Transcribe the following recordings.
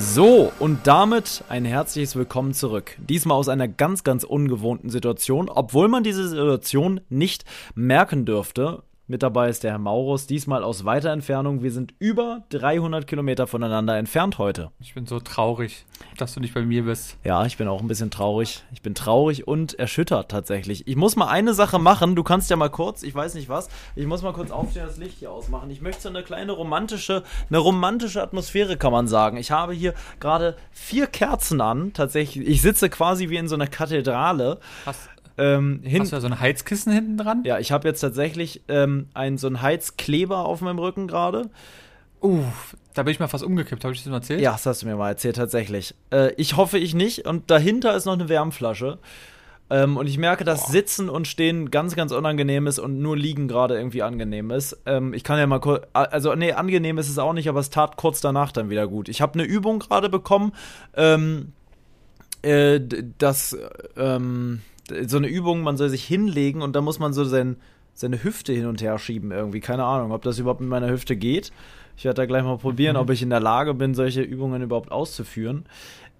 So, und damit ein herzliches Willkommen zurück. Diesmal aus einer ganz, ganz ungewohnten Situation, obwohl man diese Situation nicht merken dürfte. Mit dabei ist der Herr Maurus, diesmal aus weiter Entfernung. Wir sind über 300 Kilometer voneinander entfernt heute. Ich bin so traurig, dass du nicht bei mir bist. Ja, ich bin auch ein bisschen traurig. Ich bin traurig und erschüttert tatsächlich. Ich muss mal eine Sache machen. Du kannst ja mal kurz, ich weiß nicht was, ich muss mal kurz aufstehen, das Licht hier ausmachen. Ich möchte so eine kleine romantische, eine romantische Atmosphäre, kann man sagen. Ich habe hier gerade vier Kerzen an. Tatsächlich, ich sitze quasi wie in so einer Kathedrale. Hast, Ähm, hin hast du da so ein Heizkissen hinten dran? ja, ich habe jetzt tatsächlich ähm, ein, so einen Heizkleber auf meinem Rücken gerade. Uff, da bin ich mal fast umgekippt. Habe ich das mal erzählt? Ja, das hast du mir mal erzählt, tatsächlich. Äh, ich hoffe, ich nicht. Und dahinter ist noch eine Wärmflasche. Ähm, und ich merke, dass Boah. Sitzen und Stehen ganz, ganz unangenehm ist und nur Liegen gerade irgendwie angenehm ist. Ähm, ich kann ja mal kurz. Also, nee, angenehm ist es auch nicht, aber es tat kurz danach dann wieder gut. Ich habe eine Übung gerade bekommen. Ähm, äh, das. Ähm, so eine Übung, man soll sich hinlegen und da muss man so sein, seine Hüfte hin und her schieben irgendwie. Keine Ahnung, ob das überhaupt mit meiner Hüfte geht. Ich werde da gleich mal probieren, Mhm. ob ich in der Lage bin, solche Übungen überhaupt auszuführen.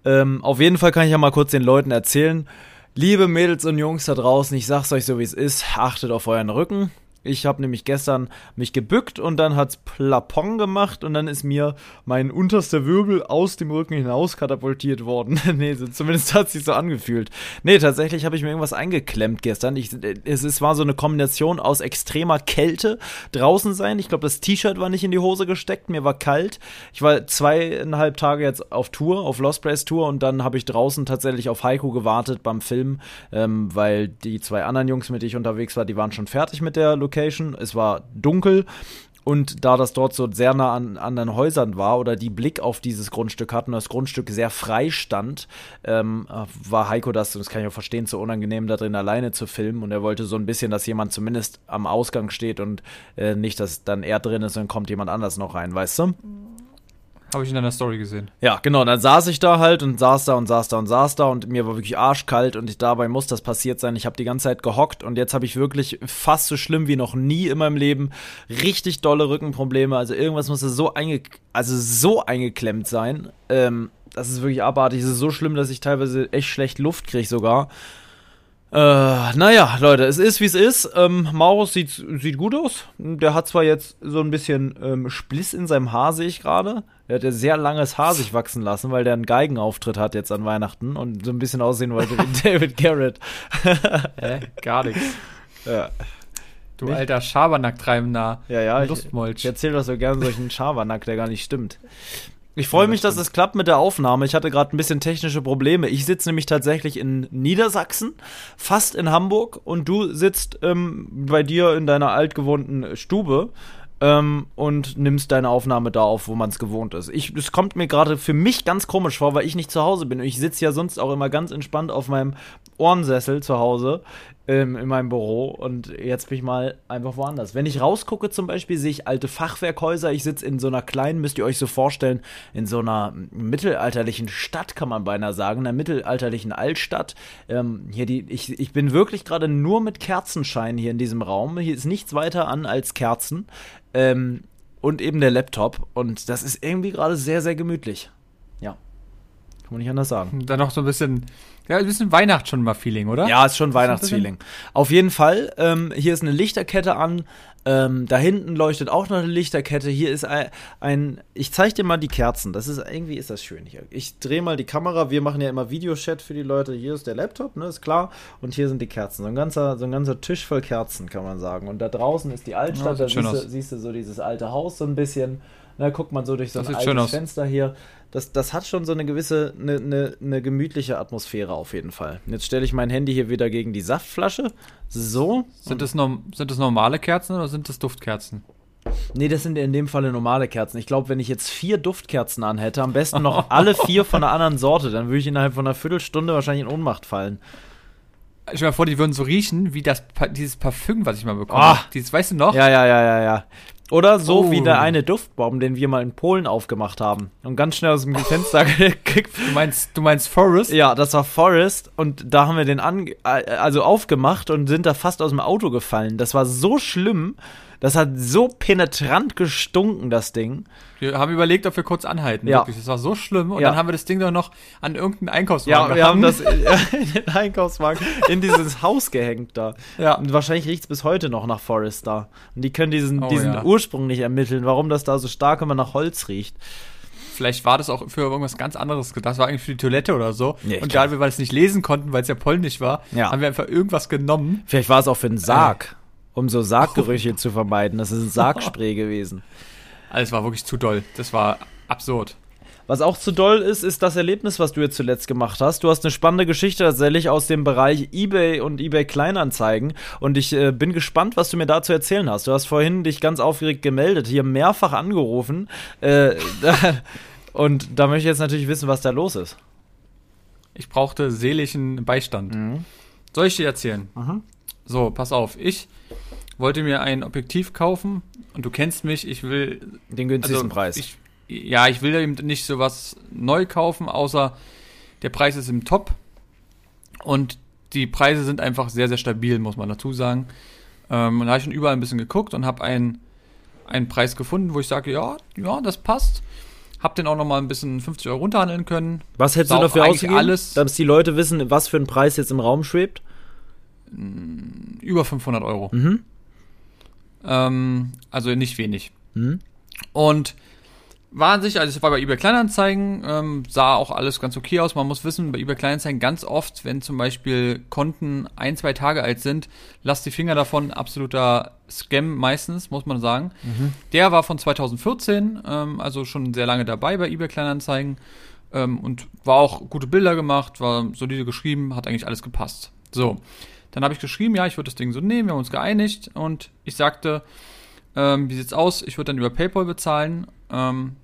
Ähm, auf jeden Fall kann ich ja mal kurz den Leuten erzählen. Liebe Mädels und Jungs da draußen, ich sag's euch so wie es ist, achtet auf euren Rücken. Ich habe nämlich gestern mich gebückt und dann hat's Plapong gemacht und dann ist mir mein unterster Wirbel aus dem Rücken hinaus katapultiert worden. nee, zumindest hat sich so angefühlt. Nee, tatsächlich habe ich mir irgendwas eingeklemmt gestern. Ich, es, es war so eine Kombination aus extremer Kälte, draußen sein. Ich glaube, das T-Shirt war nicht in die Hose gesteckt, mir war kalt. Ich war zweieinhalb Tage jetzt auf Tour, auf Lost Place Tour und dann habe ich draußen tatsächlich auf Heiko gewartet beim Film, ähm, weil die zwei anderen Jungs, mit denen ich unterwegs war, die waren schon fertig mit der Location. Es war dunkel. Und da das dort so sehr nah an anderen Häusern war oder die Blick auf dieses Grundstück hatten das Grundstück sehr frei stand, ähm, äh, war Heiko das, und das kann ich auch verstehen, zu unangenehm, da drin alleine zu filmen. Und er wollte so ein bisschen, dass jemand zumindest am Ausgang steht und äh, nicht, dass dann er drin ist und kommt jemand anders noch rein, weißt du? Habe ich in deiner Story gesehen. Ja, genau. Dann saß ich da halt und saß da und saß da und saß da und mir war wirklich arschkalt und ich, dabei muss das passiert sein. Ich habe die ganze Zeit gehockt und jetzt habe ich wirklich fast so schlimm wie noch nie in meinem Leben richtig dolle Rückenprobleme. Also irgendwas muss so einge also so eingeklemmt sein. Ähm, das ist wirklich abartig. Es ist so schlimm, dass ich teilweise echt schlecht Luft kriege sogar. Äh, naja, Leute, es ist wie es ist. Ähm, Maurus sieht, sieht gut aus. Der hat zwar jetzt so ein bisschen ähm, Spliss in seinem Haar, sehe ich gerade. Der hat ja sehr langes Haar sich wachsen lassen, weil der einen Geigenauftritt hat jetzt an Weihnachten und so ein bisschen aussehen wollte wie David Garrett. Hä? Gar nichts. ja, Du Nicht? alter Schabernack-treibender ja, ja ich, Lustmolch. ich erzähle doch so gern solchen Schabernack, der gar nicht stimmt. Ich freue mich, dass es klappt mit der Aufnahme. Ich hatte gerade ein bisschen technische Probleme. Ich sitze nämlich tatsächlich in Niedersachsen, fast in Hamburg, und du sitzt ähm, bei dir in deiner altgewohnten Stube ähm, und nimmst deine Aufnahme da auf, wo man es gewohnt ist. Es kommt mir gerade für mich ganz komisch vor, weil ich nicht zu Hause bin. Ich sitze ja sonst auch immer ganz entspannt auf meinem Ohrensessel zu Hause ähm, in meinem Büro und jetzt bin ich mal einfach woanders. Wenn ich rausgucke zum Beispiel, sehe ich alte Fachwerkhäuser. Ich sitze in so einer kleinen, müsst ihr euch so vorstellen, in so einer mittelalterlichen Stadt, kann man beinahe sagen, einer mittelalterlichen Altstadt. Ähm, hier die, ich, ich bin wirklich gerade nur mit Kerzenschein hier in diesem Raum. Hier ist nichts weiter an als Kerzen. Ähm, und eben der Laptop. Und das ist irgendwie gerade sehr, sehr gemütlich. Ja. Kann man nicht anders sagen. Dann noch so ein bisschen, ja, ein bisschen Weihnacht schon mal Feeling, oder? Ja, ist schon Weihnachtsfeeling. Auf jeden Fall. Ähm, hier ist eine Lichterkette an. Ähm, da hinten leuchtet auch noch eine Lichterkette. Hier ist ein, ein ich zeige dir mal die Kerzen. Das ist irgendwie ist das schön hier. Ich drehe mal die Kamera. Wir machen ja immer Videochat für die Leute. Hier ist der Laptop, ne, ist klar. Und hier sind die Kerzen. So ein ganzer, so ein ganzer Tisch voll Kerzen, kann man sagen. Und da draußen ist die Ja, Altstadt. sieht da siehst du, siehst du so dieses alte Haus so ein bisschen. Da guckt man so durch so Das ein altes. Fenster hier. Das, das hat schon so eine gewisse, eine, eine, eine gemütliche Atmosphäre auf jeden Fall. Jetzt stelle ich mein Handy hier wieder gegen die Saftflasche. So. Sind das, norm sind das normale Kerzen oder sind das Duftkerzen? Nee, das sind in dem Falle normale Kerzen. Ich glaube, wenn ich jetzt vier Duftkerzen anhätte, am besten noch alle vier von einer anderen Sorte, dann würde ich innerhalb von einer Viertelstunde wahrscheinlich in Ohnmacht fallen. Ich mir vor, die würden so riechen wie das dieses Parfüm, was ich mal bekommen Ah. habe. Dieses, weißt du noch? Ja, ja, ja, ja, ja. Oder so Oh. wie der eine Duftbaum, den wir mal in Polen aufgemacht haben und ganz schnell aus dem Fenster gekickt. Du meinst, du meinst Forest? Ja, das war Forest und da haben wir den an, also aufgemacht und sind da fast aus dem Auto gefallen. Das war so schlimm. Das hat so penetrant gestunken, das Ding. Wir haben überlegt, ob wir kurz anhalten. Ja. Wirklich, das war so schlimm. Und Ja. dann haben wir das Ding doch noch an irgendeinen Ja, Einkaufswagen wir haben das in den Einkaufswagen in dieses Haus gehängt da. Ja. Und wahrscheinlich riecht es bis heute noch nach Forest da. Und die können diesen, Oh, diesen ja. Ursprung nicht ermitteln, warum das da so stark immer nach Holz riecht. Vielleicht war das auch für irgendwas ganz anderes gedacht. Das war eigentlich für die Toilette oder so. Ja, ich und da wir es nicht lesen konnten, weil es ja polnisch war, Ja. haben wir einfach irgendwas genommen. Vielleicht war es auch für einen Sarg, um so Sarggerüche zu vermeiden. Das ist ein Sargspray gewesen. Alles war wirklich zu doll. Das war absurd. Was auch zu doll ist, ist das Erlebnis, was du jetzt zuletzt gemacht hast. Du hast eine spannende Geschichte tatsächlich aus dem Bereich eBay und eBay Kleinanzeigen und ich äh, bin gespannt, was du mir dazu erzählen hast. Du hast vorhin dich ganz aufgeregt gemeldet, hier mehrfach angerufen äh, und da möchte ich jetzt natürlich wissen, was da los ist. Ich brauchte seelischen Beistand. Mhm. Soll ich dir erzählen? So, pass auf. Ich wollte mir ein Objektiv kaufen und du kennst mich. Ich will Den günstigsten Preis. Ich, ja, ich will eben nicht sowas neu kaufen, außer der Preis ist im Top. Und die Preise sind einfach sehr, sehr stabil, muss man dazu sagen. Ähm, und da habe ich schon überall ein bisschen geguckt und habe einen, einen Preis gefunden, wo ich sage, ja, ja, das passt. Hab den auch noch mal ein bisschen 50 Euro runterhandeln können. was hättest du dafür ausgegeben, alles- dass die Leute wissen, was für ein Preis jetzt im Raum schwebt? Über 500 Euro. Mhm. Ähm, also nicht wenig. Mhm. Und war an sich, also ich war bei eBay Kleinanzeigen, ähm, sah auch alles ganz okay aus. Man muss wissen, bei eBay Kleinanzeigen ganz oft, wenn zum Beispiel Konten ein, zwei Tage alt sind, lasst die Finger davon, absoluter Scam meistens, muss man sagen. Der war von 2014, ähm, also schon sehr lange dabei bei eBay Kleinanzeigen ähm, und war auch gute Bilder gemacht, war solide geschrieben, hat eigentlich alles gepasst. So, dann habe ich geschrieben, ja, ich würde das Ding so nehmen, wir haben uns geeinigt und ich sagte, ähm, wie sieht's aus? Ich würde dann über PayPal bezahlen. Ähm,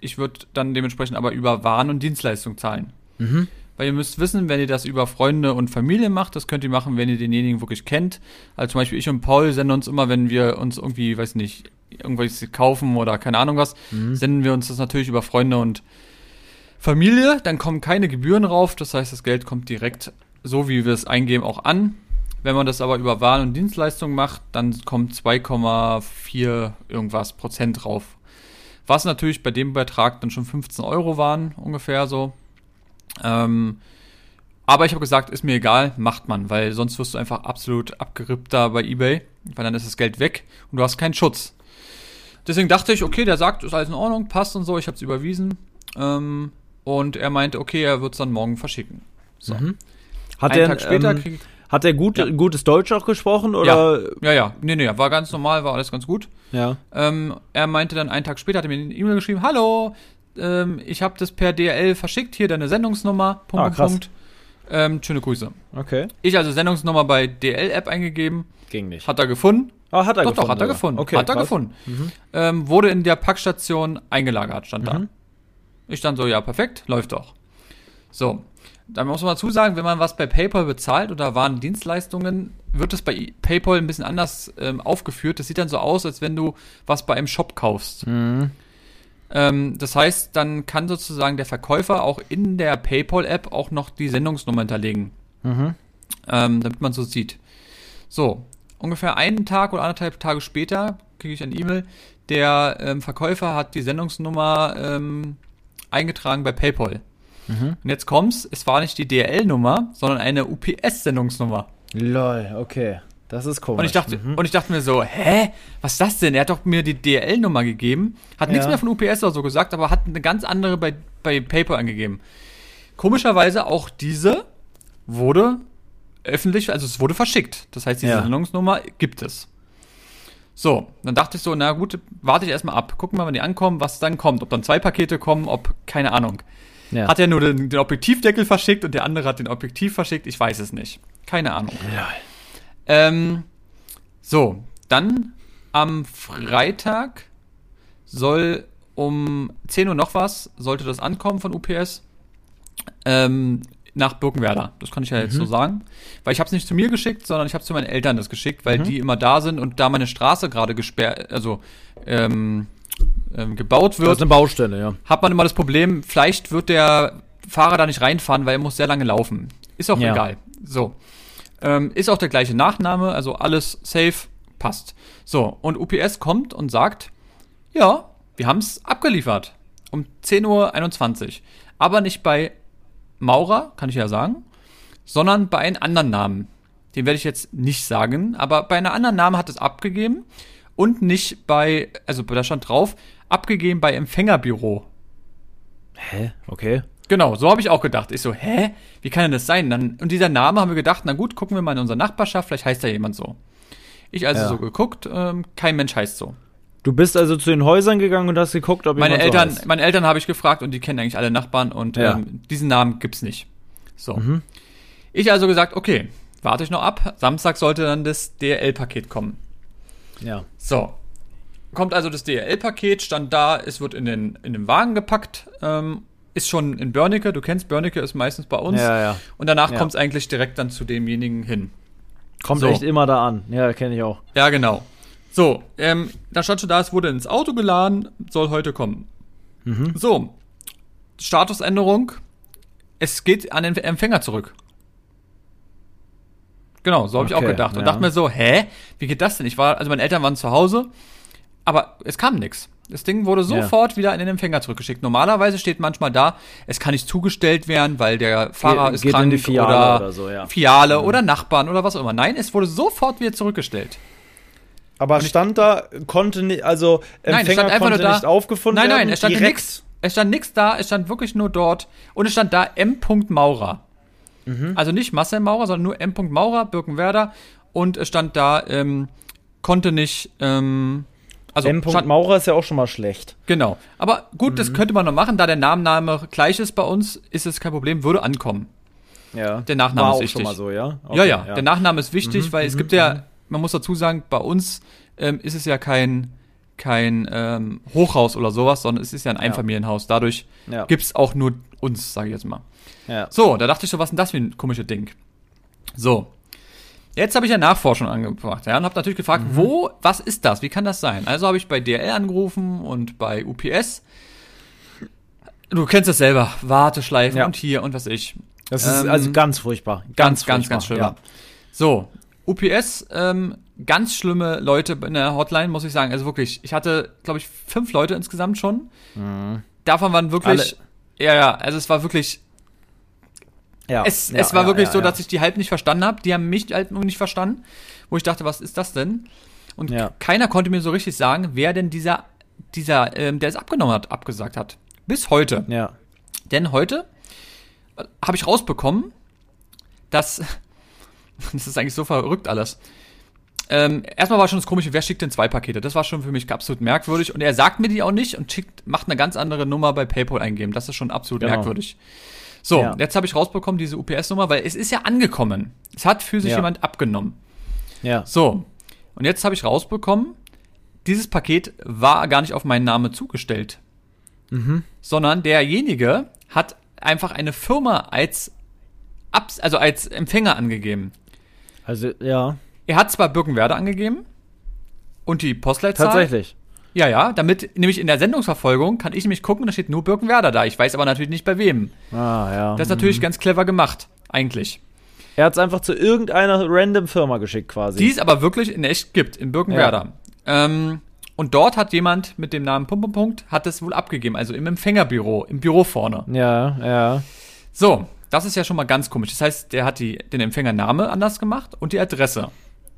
ich würde dann dementsprechend aber über Waren und Dienstleistungen zahlen. Mhm. Weil ihr müsst wissen, wenn ihr das über Freunde und Familie macht, das könnt ihr machen, wenn ihr denjenigen wirklich kennt. Also zum Beispiel ich und Paul senden uns immer, wenn wir uns irgendwie, weiß nicht, irgendwas kaufen oder keine Ahnung was, senden wir uns das natürlich über Freunde und Familie. Dann kommen keine Gebühren rauf. Das heißt, das Geld kommt direkt, so wie wir es eingeben, auch an. Wenn man das aber über Waren und Dienstleistungen macht, dann kommt 2,4 irgendwas Prozent drauf. Was natürlich bei dem Betrag dann schon 15 Euro waren, ungefähr so. Ähm, aber ich habe gesagt, ist mir egal, macht man, weil sonst wirst du einfach absolut abgerippt da bei eBay, weil dann ist das Geld weg und du hast keinen Schutz. Deswegen dachte ich, okay, der sagt, ist alles in Ordnung, passt und so, ich habe es überwiesen. Ähm, und er meinte, okay, er wird es dann morgen verschicken. So. Mhm. Hat Einen er, Tag später ähm, krieg hat er gut, Ja. gutes Deutsch auch gesprochen oder? Ja, ja, nee, nee, war ganz normal, war alles ganz gut. Ja. Ähm, er meinte dann einen Tag später, hat er mir eine E-Mail geschrieben, hallo, ähm, ich habe das per DRL verschickt, hier deine Sendungsnummer, Punkt, Ah, Punkt, krass. Punkt. Ähm, schöne Grüße. Okay. Ich also Sendungsnummer bei DL-App eingegeben, Ging nicht. hat er gefunden. Ah, hat er doch, gefunden. doch, hat er sogar. gefunden. Okay, hat er krass. gefunden. Ähm, wurde in der Packstation eingelagert, stand da. Mhm. Ich stand so, ja, perfekt, läuft doch. So, dann muss man dazu sagen, wenn man was bei PayPal bezahlt oder Warendienstleistungen, wird es bei PayPal ein bisschen anders ähm, aufgeführt. Das sieht dann so aus, als wenn du was bei einem Shop kaufst. Mhm. Ähm, das heißt, dann kann sozusagen der Verkäufer auch in der PayPal-App auch noch die Sendungsnummer hinterlegen, Mhm. ähm, damit man so sieht. So, ungefähr einen Tag oder anderthalb Tage später kriege ich eine E-Mail. Der ähm, Verkäufer hat die Sendungsnummer ähm, eingetragen bei PayPal. Mhm. Und jetzt kommt's, es war nicht die DRL-Nummer, sondern eine UPS-Sendungsnummer. Lol, okay. Das ist komisch. Und ich dachte, Mhm. und ich dachte mir so, hä, was ist das denn? Er hat doch mir die DRL-Nummer gegeben, hat nichts Ja. mehr von UPS oder so gesagt, aber hat eine ganz andere bei, bei PayPal angegeben. Komischerweise auch diese wurde öffentlich, also es wurde verschickt. Das heißt, diese Ja. Sendungsnummer gibt es. So, dann dachte ich so, na gut, warte ich erstmal ab. Gucken wir, wann die ankommen, was dann kommt. Ob dann zwei Pakete kommen, ob, keine Ahnung. Ja. Hat er nur den, den Objektivdeckel verschickt und der andere hat den Objektiv verschickt? Ich weiß es nicht. Keine Ahnung. ja. Ähm, so, dann am Freitag soll um 10 Uhr noch was, sollte das ankommen von UPS. Ähm, nach Birkenwerder. Das kann ich ja jetzt so sagen. Weil ich habe es nicht zu mir geschickt, sondern ich habe zu meinen Eltern das geschickt, weil die immer da sind und da meine Straße gerade gesperrt, also ähm, ähm, gebaut Das wird ist eine Baustelle, ja. hat man immer das Problem, vielleicht wird der Fahrer da nicht reinfahren, weil er muss sehr lange laufen. Ist auch Ja. egal. So. Ähm, ist auch der gleiche Nachname, also alles safe, passt. So, und UPS kommt und sagt, ja, wir haben es abgeliefert. Um 10.21 Uhr. Aber nicht bei Maurer, kann ich ja sagen, sondern bei einem anderen Namen. Den werde ich jetzt nicht sagen, aber bei einem anderen Namen hat es abgegeben und nicht bei, also da stand drauf, abgegeben bei Empfängerbüro. Hä? Okay. Genau, so habe ich auch gedacht. Ich so, hä? Wie kann denn das sein? Dann, und dieser Name haben wir gedacht, na gut, gucken wir mal in unserer Nachbarschaft, vielleicht heißt da jemand so. Ich also Ja. so geguckt, ähm, kein Mensch heißt so. Du bist also zu den Häusern gegangen und hast geguckt, ob Meine Eltern, so meine Eltern habe ich gefragt und die kennen eigentlich alle Nachbarn und Ja. ähm, diesen Namen gibt's nicht. So. Ich also gesagt, okay, warte ich noch ab. Samstag sollte dann das DRL-Paket kommen. Ja. So. Kommt also das DRL-Paket, stand da, es wird in den, in den Wagen gepackt, ähm, ist schon in Börnecke, du kennst Börnecke, ist meistens bei uns. Ja, ja. Und danach Ja. kommt's eigentlich direkt dann zu demjenigen hin. Kommt So. echt immer da an. Ja, kenne ich auch. Ja, genau. So, ähm, da stand schon da, es wurde ins Auto geladen, soll heute kommen. Mhm. So, Statusänderung, es geht an den Empfänger zurück. Genau, so habe ich auch Okay, gedacht. Und ja. dachte mir so, hä, wie geht das denn? Ich war, also meine Eltern waren zu Hause, aber es kam nichts. Das Ding wurde sofort wieder in den Empfänger zurückgeschickt. Normalerweise steht manchmal da, es kann nicht zugestellt werden, weil der Fahrer Geht- ist geht in krank die Filiale oder, oder so, ja. Filiale oder Nachbarn oder was auch immer. Nein, es wurde sofort wieder zurückgestellt. Aber stand da, konnte nicht, also Nein, es Empfänger stand einfach konnte nur da. nicht aufgefunden nein, werden? nein, es stand nix. Es stand nix da, es stand wirklich nur dort. Und es stand da M. Maurer. Mhm. Also nicht Marcel Maurer, sondern nur M. Maurer, Birkenwerder. Und es stand da, ähm, konnte nicht, ähm, also M. Maurer ist ja auch schon mal schlecht. genau. Aber gut, Mhm. das könnte man noch machen, da der Namenname gleich ist bei uns, ist es kein Problem, würde ankommen. Ja. Der Nachname War ist auch wichtig. schon mal so, ja? ja, Okay, ja, der Nachname ist wichtig, Mhm, weil es gibt ja, man muss dazu sagen, bei uns ähm, ist es ja kein, kein ähm, Hochhaus oder sowas, sondern es ist ja ein Einfamilienhaus. Dadurch Ja. gibt's auch nur uns, sage ich jetzt mal. Ja. So, da dachte ich so, was ist denn das für ein komisches Ding? So. Jetzt habe ich ja Nachforschung angebracht, ja, und habe natürlich gefragt, Mhm. wo, was ist das? Wie kann das sein? Also habe ich bei DRL angerufen und bei UPS. Du kennst das selber, Warteschleifen Ja. und hier und was ich. Das ist Ähm, also ganz furchtbar. Ganz, ganz, furchtbar, ganz schlimm. Ja. So, UPS, ähm, ganz schlimme Leute in der Hotline, muss ich sagen. Also wirklich, ich hatte, glaube ich, fünf Leute insgesamt schon. Davon waren wirklich, ja, ja, also es war wirklich, Ja. es, ja, es war ja, wirklich so, dass ich die halb nicht verstanden habe. Die haben mich halt nur nicht verstanden, wo ich dachte, was ist das denn? Und keiner konnte mir so richtig sagen, wer denn dieser, dieser, ähm, der es abgenommen hat, abgesagt hat. Bis heute. Ja. Denn heute äh, habe ich rausbekommen, dass das ist eigentlich so verrückt alles. Ähm, erstmal war schon das komische, wer schickt denn zwei Pakete? Das war schon für mich absolut merkwürdig. Und er sagt mir die auch nicht und schickt, macht eine ganz andere Nummer bei PayPal eingeben. Das ist schon absolut Genau. merkwürdig. So, Ja. jetzt habe ich rausbekommen, diese UPS-Nummer, weil es ist ja angekommen. Es hat für sich Ja. jemand abgenommen. Ja. So, und jetzt habe ich rausbekommen, dieses Paket war gar nicht auf meinen Namen zugestellt. Sondern derjenige hat einfach eine Firma als, Abs also als Empfänger angegeben. Also, ja. Er hat zwar Birkenwerder angegeben und die Postleitzahl. Tatsächlich. Ja, ja, damit nämlich in der Sendungsverfolgung kann ich nämlich gucken, da steht nur Birkenwerder da. Ich weiß aber natürlich nicht bei wem. Ah, ja. Das ist natürlich ganz clever gemacht, eigentlich. er hat es einfach zu irgendeiner random Firma geschickt quasi. Die es aber wirklich in echt gibt, in Birkenwerder. Ähm, und dort hat jemand mit dem Namen Punkt, Punkt, Punkt, hat es wohl abgegeben, also im Empfängerbüro, im Büro vorne. ja, ja. So, das ist ja schon mal ganz komisch. Das heißt, der hat die, den Empfängername anders gemacht und die Adresse.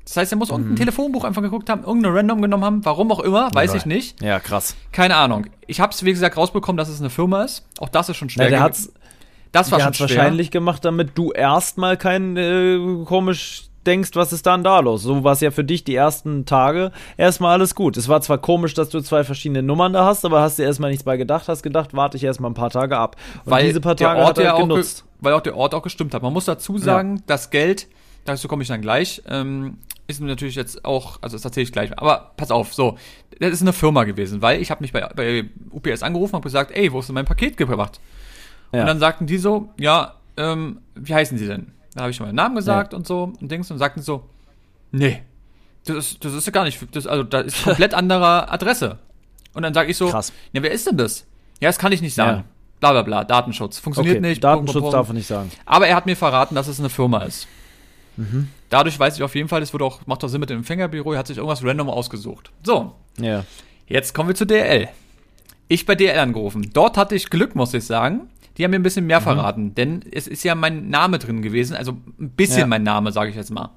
Das heißt, er muss Mhm. irgendein Telefonbuch einfach geguckt haben, irgendeine Random genommen haben, warum auch immer, weiß Ja. ich nicht. Ja, krass. Keine Ahnung. Ich habe es, wie gesagt, rausbekommen, dass es eine Firma ist. Auch das ist schon schwer. Ja, der hat's, das war der schon schwer. wahrscheinlich gemacht, damit du erstmal kein äh, komisch denkst, was ist dann da los? So war es ja für dich die ersten Tage erstmal alles gut. Es war zwar komisch, dass du zwei verschiedene Nummern da hast, aber hast dir erstmal nichts bei gedacht, hast gedacht, warte ich erstmal ein paar Tage ab. Und weil diese paar Tage hat er ja genutzt. Weil auch der Ort auch gestimmt hat. Man muss dazu sagen, ja. das Geld, dazu komme ich dann gleich, ähm, ist natürlich jetzt auch, also ist tatsächlich gleich, aber pass auf, so, das ist eine Firma gewesen, weil ich habe mich bei, bei UPS angerufen und gesagt, ey, wo ist denn mein Paket gebracht? Ja. Und dann sagten die so, ja, ähm, wie heißen sie denn? Da habe ich schon meinen Namen gesagt ja. und so und Dings und sagten so, nee, das ist, das ist ja gar nicht, das, also da ist komplett anderer Adresse. Und dann sage ich so, Krass. ja, wer ist denn das? Ja, das kann ich nicht sagen. Ja. Bla bla bla, Datenschutz. Funktioniert okay, nicht. Datenschutz Punkt, Punkt. darf er nicht sagen. Aber er hat mir verraten, dass es eine Firma ist. Mhm. Dadurch weiß ich auf jeden Fall, es wurde auch, macht doch Sinn mit dem Empfängerbüro, er hat sich irgendwas random ausgesucht. So. Ja. Jetzt kommen wir zu DL. Ich bei DL angerufen. Dort hatte ich Glück, muss ich sagen. Die haben mir ein bisschen mehr mhm. verraten, denn es ist ja mein Name drin gewesen, also ein bisschen ja. mein Name, sage ich jetzt mal.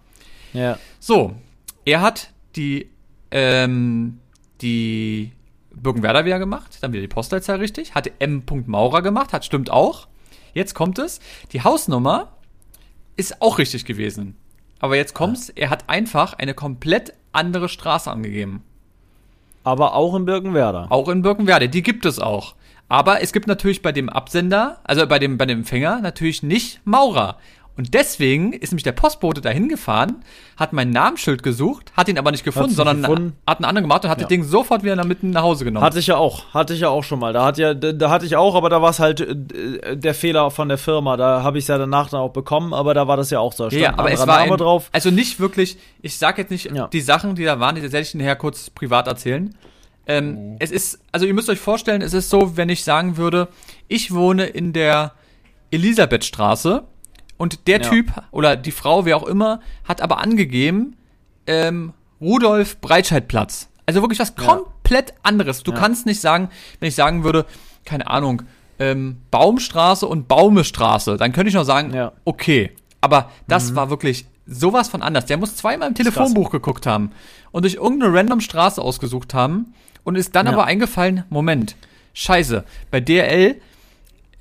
Ja. So, er hat die, ähm, die Birkenwerder wieder gemacht, dann wieder die Postleitzahl richtig, hatte M. Maurer gemacht, hat stimmt auch. Jetzt kommt es, die Hausnummer ist auch richtig gewesen. Aber jetzt kommt's, er hat einfach eine komplett andere Straße angegeben. Aber auch in Birkenwerder. Auch in Birkenwerder, die gibt es auch. Aber es gibt natürlich bei dem Absender, also bei dem, bei dem Empfänger, natürlich nicht Maurer. Und deswegen ist nämlich der Postbote dahin gefahren, hat mein Namensschild gesucht, hat ihn aber nicht gefunden, sondern gefunden. hat einen anderen gemacht und hat ja. das Ding sofort wieder damit nach Hause genommen. Hatte ich ja auch, hatte ich ja auch schon mal. Da hat ja, da hatte ich auch, aber da war es halt äh, der Fehler von der Firma. Da habe ich es ja danach dann auch bekommen, aber da war das ja auch so. Da ja, aber es war ein, drauf. Also nicht wirklich. Ich sag jetzt nicht ja. die Sachen, die da waren, die werde ich nachher kurz privat erzählen. Ähm, mhm. Es ist, also ihr müsst euch vorstellen, es ist so, wenn ich sagen würde, ich wohne in der Elisabethstraße und der ja. Typ oder die Frau, wer auch immer, hat aber angegeben, ähm, Rudolf Breitscheidplatz. Also wirklich was komplett anderes. Du ja. kannst nicht sagen, wenn ich sagen würde, keine Ahnung, ähm, Baumstraße und Baumestraße, dann könnte ich noch sagen, ja. okay. Aber das mhm. war wirklich sowas von anders. Der muss zweimal im Telefonbuch geguckt haben und durch irgendeine random Straße ausgesucht haben und ist dann aber eingefallen, Moment, scheiße, bei DRL,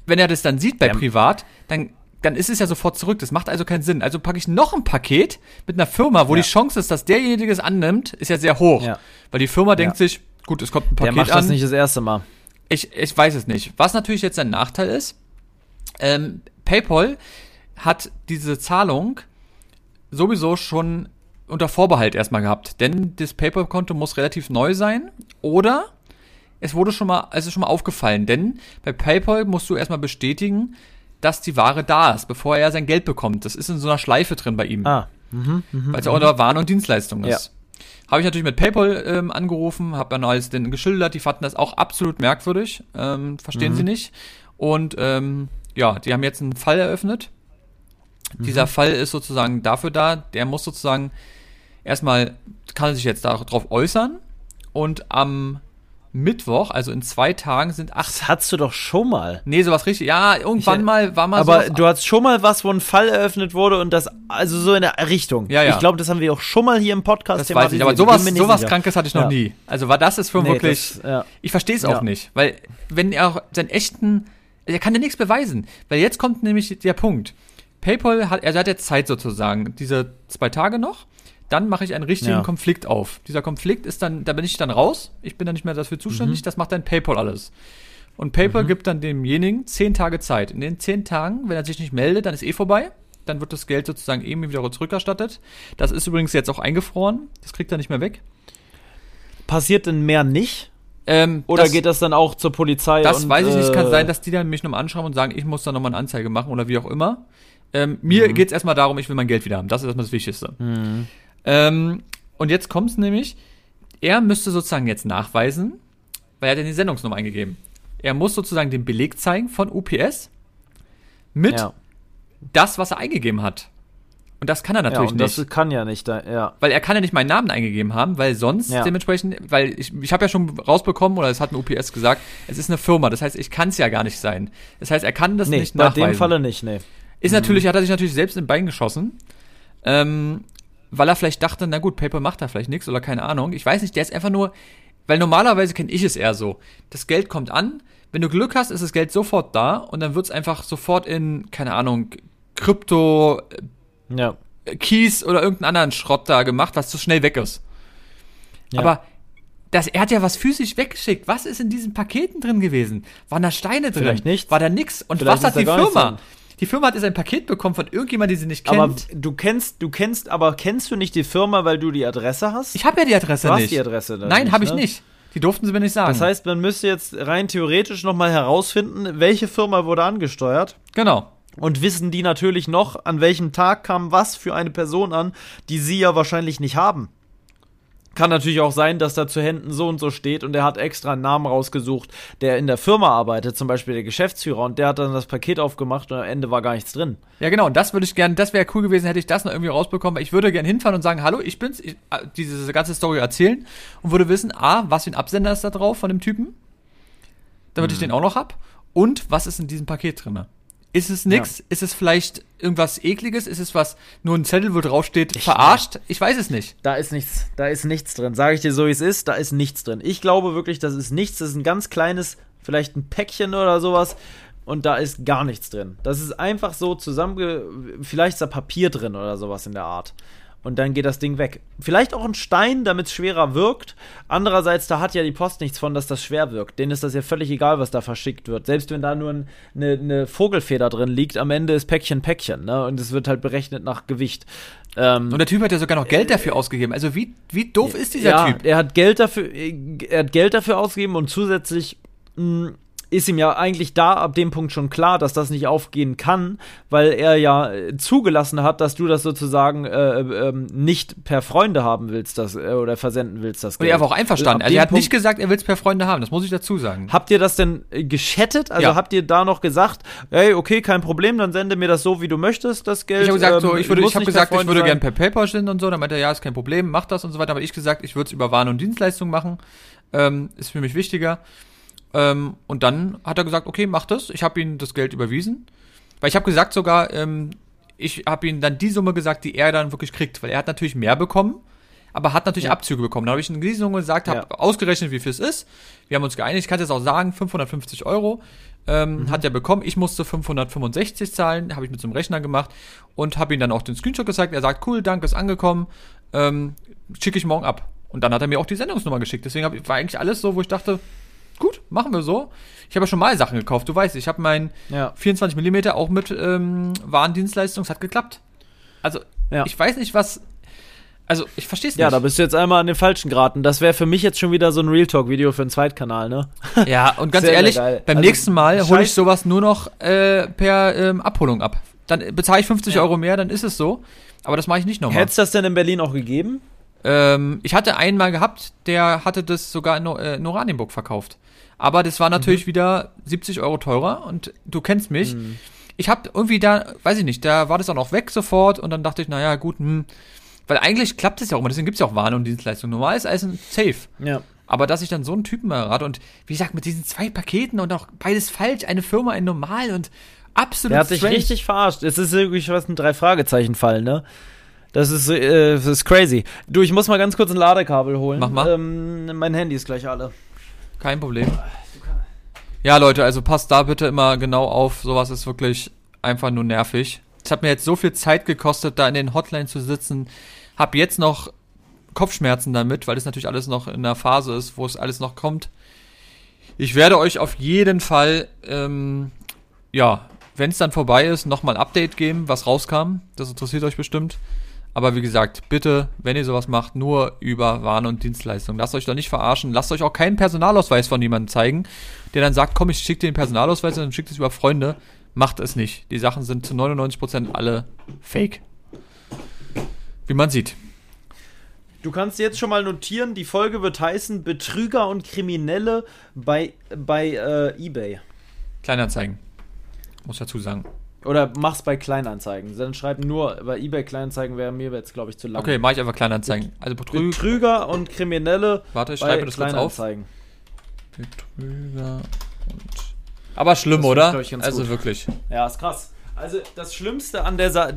wenn er das dann sieht bei Privat, dann dann ist es ja sofort zurück. Das macht also keinen Sinn. Also packe ich noch ein Paket mit einer Firma, wo ja. die Chance ist, dass derjenige es annimmt, ist ja sehr hoch. Ja. Weil die Firma denkt sich, gut, es kommt ein Paket an. Der macht an. das nicht das erste Mal. Ich, ich weiß es nicht. Was natürlich jetzt ein Nachteil ist, ähm, PayPal hat diese Zahlung sowieso schon unter Vorbehalt erstmal gehabt. Denn das PayPal-Konto muss relativ neu sein. Oder es wurde schon mal, es ist schon mal aufgefallen. Denn bei PayPal musst du erstmal bestätigen, dass die Ware da ist, bevor er sein Geld bekommt. Das ist in so einer Schleife drin bei ihm. Ah. Mhm, mh, weil es ja auch unter Waren und Dienstleistung ist. Ja. Habe ich natürlich mit PayPal ähm, angerufen, habe dann alles denen geschildert, die fanden das auch absolut merkwürdig, ähm, verstehen mhm. sie nicht. Und ähm, ja, die haben jetzt einen Fall eröffnet. Mhm. Dieser Fall ist sozusagen dafür da, der muss sozusagen erstmal, kann sich jetzt darauf äußern und am Mittwoch, also in zwei Tagen, sind acht. Das hattest du doch schon mal. Nee, sowas richtig. Ja, irgendwann ich, mal war mal Aber sowas. du hast schon mal was, wo ein Fall eröffnet wurde und das, also so in der Richtung. Ja, ja. Ich glaube, das haben wir auch schon mal hier im Podcast das weiß ich, Aber sowas, sowas Krankes hatte ich noch ja. nie. Also war das ist für nee, wirklich. Das, ja. Ich verstehe es auch nicht. Weil, wenn er seinen echten. Er kann ja nichts beweisen. Weil jetzt kommt nämlich der Punkt. PayPal hat, er hat jetzt Zeit sozusagen, diese zwei Tage noch dann mache ich einen richtigen ja. Konflikt auf. Dieser Konflikt ist dann, da bin ich dann raus. Ich bin dann nicht mehr dafür zuständig. Mhm. Das macht dann PayPal alles. Und PayPal mhm. gibt dann demjenigen zehn Tage Zeit. In den zehn Tagen, wenn er sich nicht meldet, dann ist eh vorbei. Dann wird das Geld sozusagen eben wieder zurückerstattet. Das ist übrigens jetzt auch eingefroren. Das kriegt er nicht mehr weg. Passiert denn mehr nicht? Ähm, Oder das, geht das dann auch zur Polizei? Das und, weiß ich nicht. Kann äh, sein, dass die dann mich nochmal anschauen und sagen, ich muss da nochmal eine Anzeige machen oder wie auch immer. Ähm, mir mhm. geht es erstmal darum, ich will mein Geld wieder haben. Das ist erstmal das Wichtigste. Mhm. Ähm, und jetzt kommt es nämlich, er müsste sozusagen jetzt nachweisen, weil er hat ja die Sendungsnummer eingegeben. Er muss sozusagen den Beleg zeigen von UPS mit ja. das, was er eingegeben hat. Und das kann er natürlich ja, nicht. Das kann ja nicht, ja. Weil er kann ja nicht meinen Namen eingegeben haben, weil sonst ja. dementsprechend, weil ich, ich habe ja schon rausbekommen, oder es hat ein UPS gesagt, es ist eine Firma, das heißt, ich kann es ja gar nicht sein. Das heißt, er kann das nee, nicht nachweisen. bei dem Falle nicht, nee. Ist mhm. natürlich, hat er sich natürlich selbst im Bein geschossen. Ähm, weil er vielleicht dachte, na gut, Paper macht da vielleicht nichts oder keine Ahnung. Ich weiß nicht, der ist einfach nur, weil normalerweise kenne ich es eher so. Das Geld kommt an, wenn du Glück hast, ist das Geld sofort da und dann wird es einfach sofort in, keine Ahnung, Krypto, ja. Kies oder irgendeinen anderen Schrott da gemacht, was zu schnell weg ist. Ja. Aber das, er hat ja was physisch weggeschickt. Was ist in diesen Paketen drin gewesen? Waren da Steine drin? Vielleicht nichts. War da nix? Und Vielleicht was hat die nichts Firma? drin. Die Firma hat jetzt ein Paket bekommen von irgendjemandem, den sie nicht kennt. Aber du kennst, du kennst, aber kennst du nicht die Firma, weil du die Adresse hast? ich habe ja die Adresse Du hast nicht. die Adresse dann Nein, nicht, habe ich ne? nicht. Die durften sie mir nicht sagen. Das heißt, man müsste jetzt rein theoretisch nochmal herausfinden, welche Firma wurde angesteuert. genau. Und wissen die natürlich noch, an welchem Tag kam was für eine Person an, die sie ja wahrscheinlich nicht haben. Kann natürlich auch sein, dass da zu Händen so und so steht und er hat extra einen Namen rausgesucht, der in der Firma arbeitet, zum Beispiel der Geschäftsführer, und der hat dann das Paket aufgemacht und am Ende war gar nichts drin. Ja, genau. Und das würde ich gerne, das wäre cool gewesen, hätte ich das noch irgendwie rausbekommen. Weil ich würde gerne hinfahren und sagen, hallo, ich bin's, ich, äh, diese ganze Story erzählen und würde wissen, A, was für ein Absender ist da drauf von dem Typen, damit Mhm. ich den auch noch hab. Und was ist in diesem Paket drinne? Ist es nix? Ist es vielleicht irgendwas ekliges? Ist es was, nur ein Zettel, wo drauf steht, verarscht? Ich weiß es nicht. Da ist nichts, da ist nichts drin. Sage ich dir so, wie es ist, da ist nichts drin. Ich glaube wirklich, das ist nichts. Das ist ein ganz kleines, vielleicht ein Päckchen oder sowas. Und da ist gar nichts drin. Das ist einfach so zusammenge... Vielleicht ist da Papier drin oder sowas in der Art. Und dann geht das Ding weg. Vielleicht auch ein Stein, damit es schwerer wirkt. Andererseits, da hat ja die Post nichts von, dass das schwer wirkt. Denen ist das ja völlig egal, was da verschickt wird. Selbst wenn da nur ein, eine, eine Vogelfeder drin liegt, am Ende ist Päckchen Päckchen. Ne? Und es wird halt berechnet nach Gewicht. Ähm, Und der Typ hat ja sogar noch Geld dafür ausgegeben. Also wie, wie doof ist dieser ja, Typ? Er hat Geld dafür, er hat Geld dafür ausgegeben und zusätzlich mh, ist ihm ja eigentlich da ab dem Punkt schon klar, dass das nicht aufgehen kann, weil er ja äh, zugelassen hat, dass du das sozusagen äh, ähm, nicht per Freunde haben willst, das äh, oder versenden willst, das Und er war auch einverstanden. Also er hat Punkt- nicht gesagt, er will es per Freunde haben. Das muss ich dazu sagen. Habt ihr das denn äh, geschattet? Also Ja. habt ihr da noch gesagt, hey, okay, kein Problem, dann sende mir das so, wie du möchtest, das Geld. Ich habe gesagt, so, ähm, ich würde, ich nicht gesagt, ich würde gerne per PayPal stellen und so. Dann meinte er, ja, ist kein Problem, mach das und so weiter. Aber ich gesagt, ich würde es über Waren und Dienstleistungen machen. Ähm, ist für mich wichtiger. Ähm, und dann hat er gesagt, okay, mach das. Ich habe ihm das Geld überwiesen. Weil ich habe gesagt sogar, ähm, ich habe ihm dann die Summe gesagt, die er dann wirklich kriegt. Weil er hat natürlich mehr bekommen, aber hat natürlich Ja. Abzüge bekommen. Dann habe ich ihm die Summe gesagt, habe Ja. ausgerechnet, wie viel es ist. Wir haben uns geeinigt, ich kann jetzt auch sagen, 550 Euro ähm, Mhm. hat er bekommen. Ich musste 565 zahlen, habe ich mit so einem Rechner gemacht und habe ihm dann auch den Screenshot gezeigt. Er sagt, cool, danke, ist angekommen, ähm, schicke ich morgen ab. Und dann hat er mir auch die Sendungsnummer geschickt. Deswegen hab, war eigentlich alles so, wo ich dachte, gut, machen wir so. Ich habe ja schon mal Sachen gekauft. Du weißt, ich habe mein Ja. 24 mm auch mit ähm, Warendienstleistung, es hat geklappt. Also, Ja. ich weiß nicht, was. Also, ich verstehe es Ja, nicht. da bist du jetzt einmal an den falschen geraten. Das wäre für mich jetzt schon wieder so ein Real Talk-Video für einen Zweitkanal, ne? Ja, und ganz Sehr, ehrlich, geil. beim Also, nächsten Mal hole ich sowas nur noch äh, per ähm, Abholung ab. Dann bezahle ich 50 Ja. Euro mehr, dann ist es so. Aber das mache ich nicht nochmal. Hättest das denn in Berlin auch gegeben? Ähm, ich hatte einen mal gehabt, der hatte das sogar in, äh, in Oranienburg verkauft. Aber das war natürlich wieder 70 Euro teurer und du kennst mich. Ich habe irgendwie da, weiß ich nicht, da war das auch noch weg sofort und dann dachte ich, naja, gut, hm. Weil eigentlich klappt es ja auch immer, deswegen gibt es ja auch Waren und Dienstleistungen. Normal ist alles ein Safe. Ja. Aber dass ich dann so einen Typen errate und wie gesagt, mit diesen zwei Paketen und auch beides falsch, eine Firma ein Normal und absolut Der hat dich strange. richtig verarscht. Es ist wirklich was ein Drei-Fragezeichen-Fall, ne? Das ist, äh, das ist crazy. Du, ich muss mal ganz kurz ein Ladekabel holen. Mach mal. Ähm, mein Handy ist gleich alle. Kein Problem. Ja, Leute, also passt da bitte immer genau auf. Sowas ist wirklich einfach nur nervig. Es hat mir jetzt so viel Zeit gekostet, da in den Hotlines zu sitzen. Hab jetzt noch Kopfschmerzen damit, weil das natürlich alles noch in der Phase ist, wo es alles noch kommt. Ich werde euch auf jeden Fall, ähm, ja, wenn es dann vorbei ist, nochmal ein Update geben, was rauskam. Das interessiert euch bestimmt. Aber wie gesagt, bitte, wenn ihr sowas macht, nur über Waren und Dienstleistungen. Lasst euch da nicht verarschen. Lasst euch auch keinen Personalausweis von jemandem zeigen, der dann sagt, komm, ich schicke dir den Personalausweis und dann schickt es über Freunde. Macht es nicht. Die Sachen sind zu 99% alle fake. Wie man sieht. Du kannst jetzt schon mal notieren, die Folge wird heißen Betrüger und Kriminelle bei, bei äh, eBay. Kleinanzeigen. Muss dazu sagen. Oder mach's bei Kleinanzeigen. Dann schreib nur, bei eBay Kleinanzeigen wäre mir jetzt, glaube ich, zu lang. Okay, mache ich einfach Kleinanzeigen. Also Betrüger. Betrüger und Kriminelle Warte, ich schreibe mir das kurz auf. Kleinanzeigen. Betrüger und. Aber schlimm, Das oder? ich, Also gut. wirklich. Ja, ist krass. Also das Schlimmste an der Sache,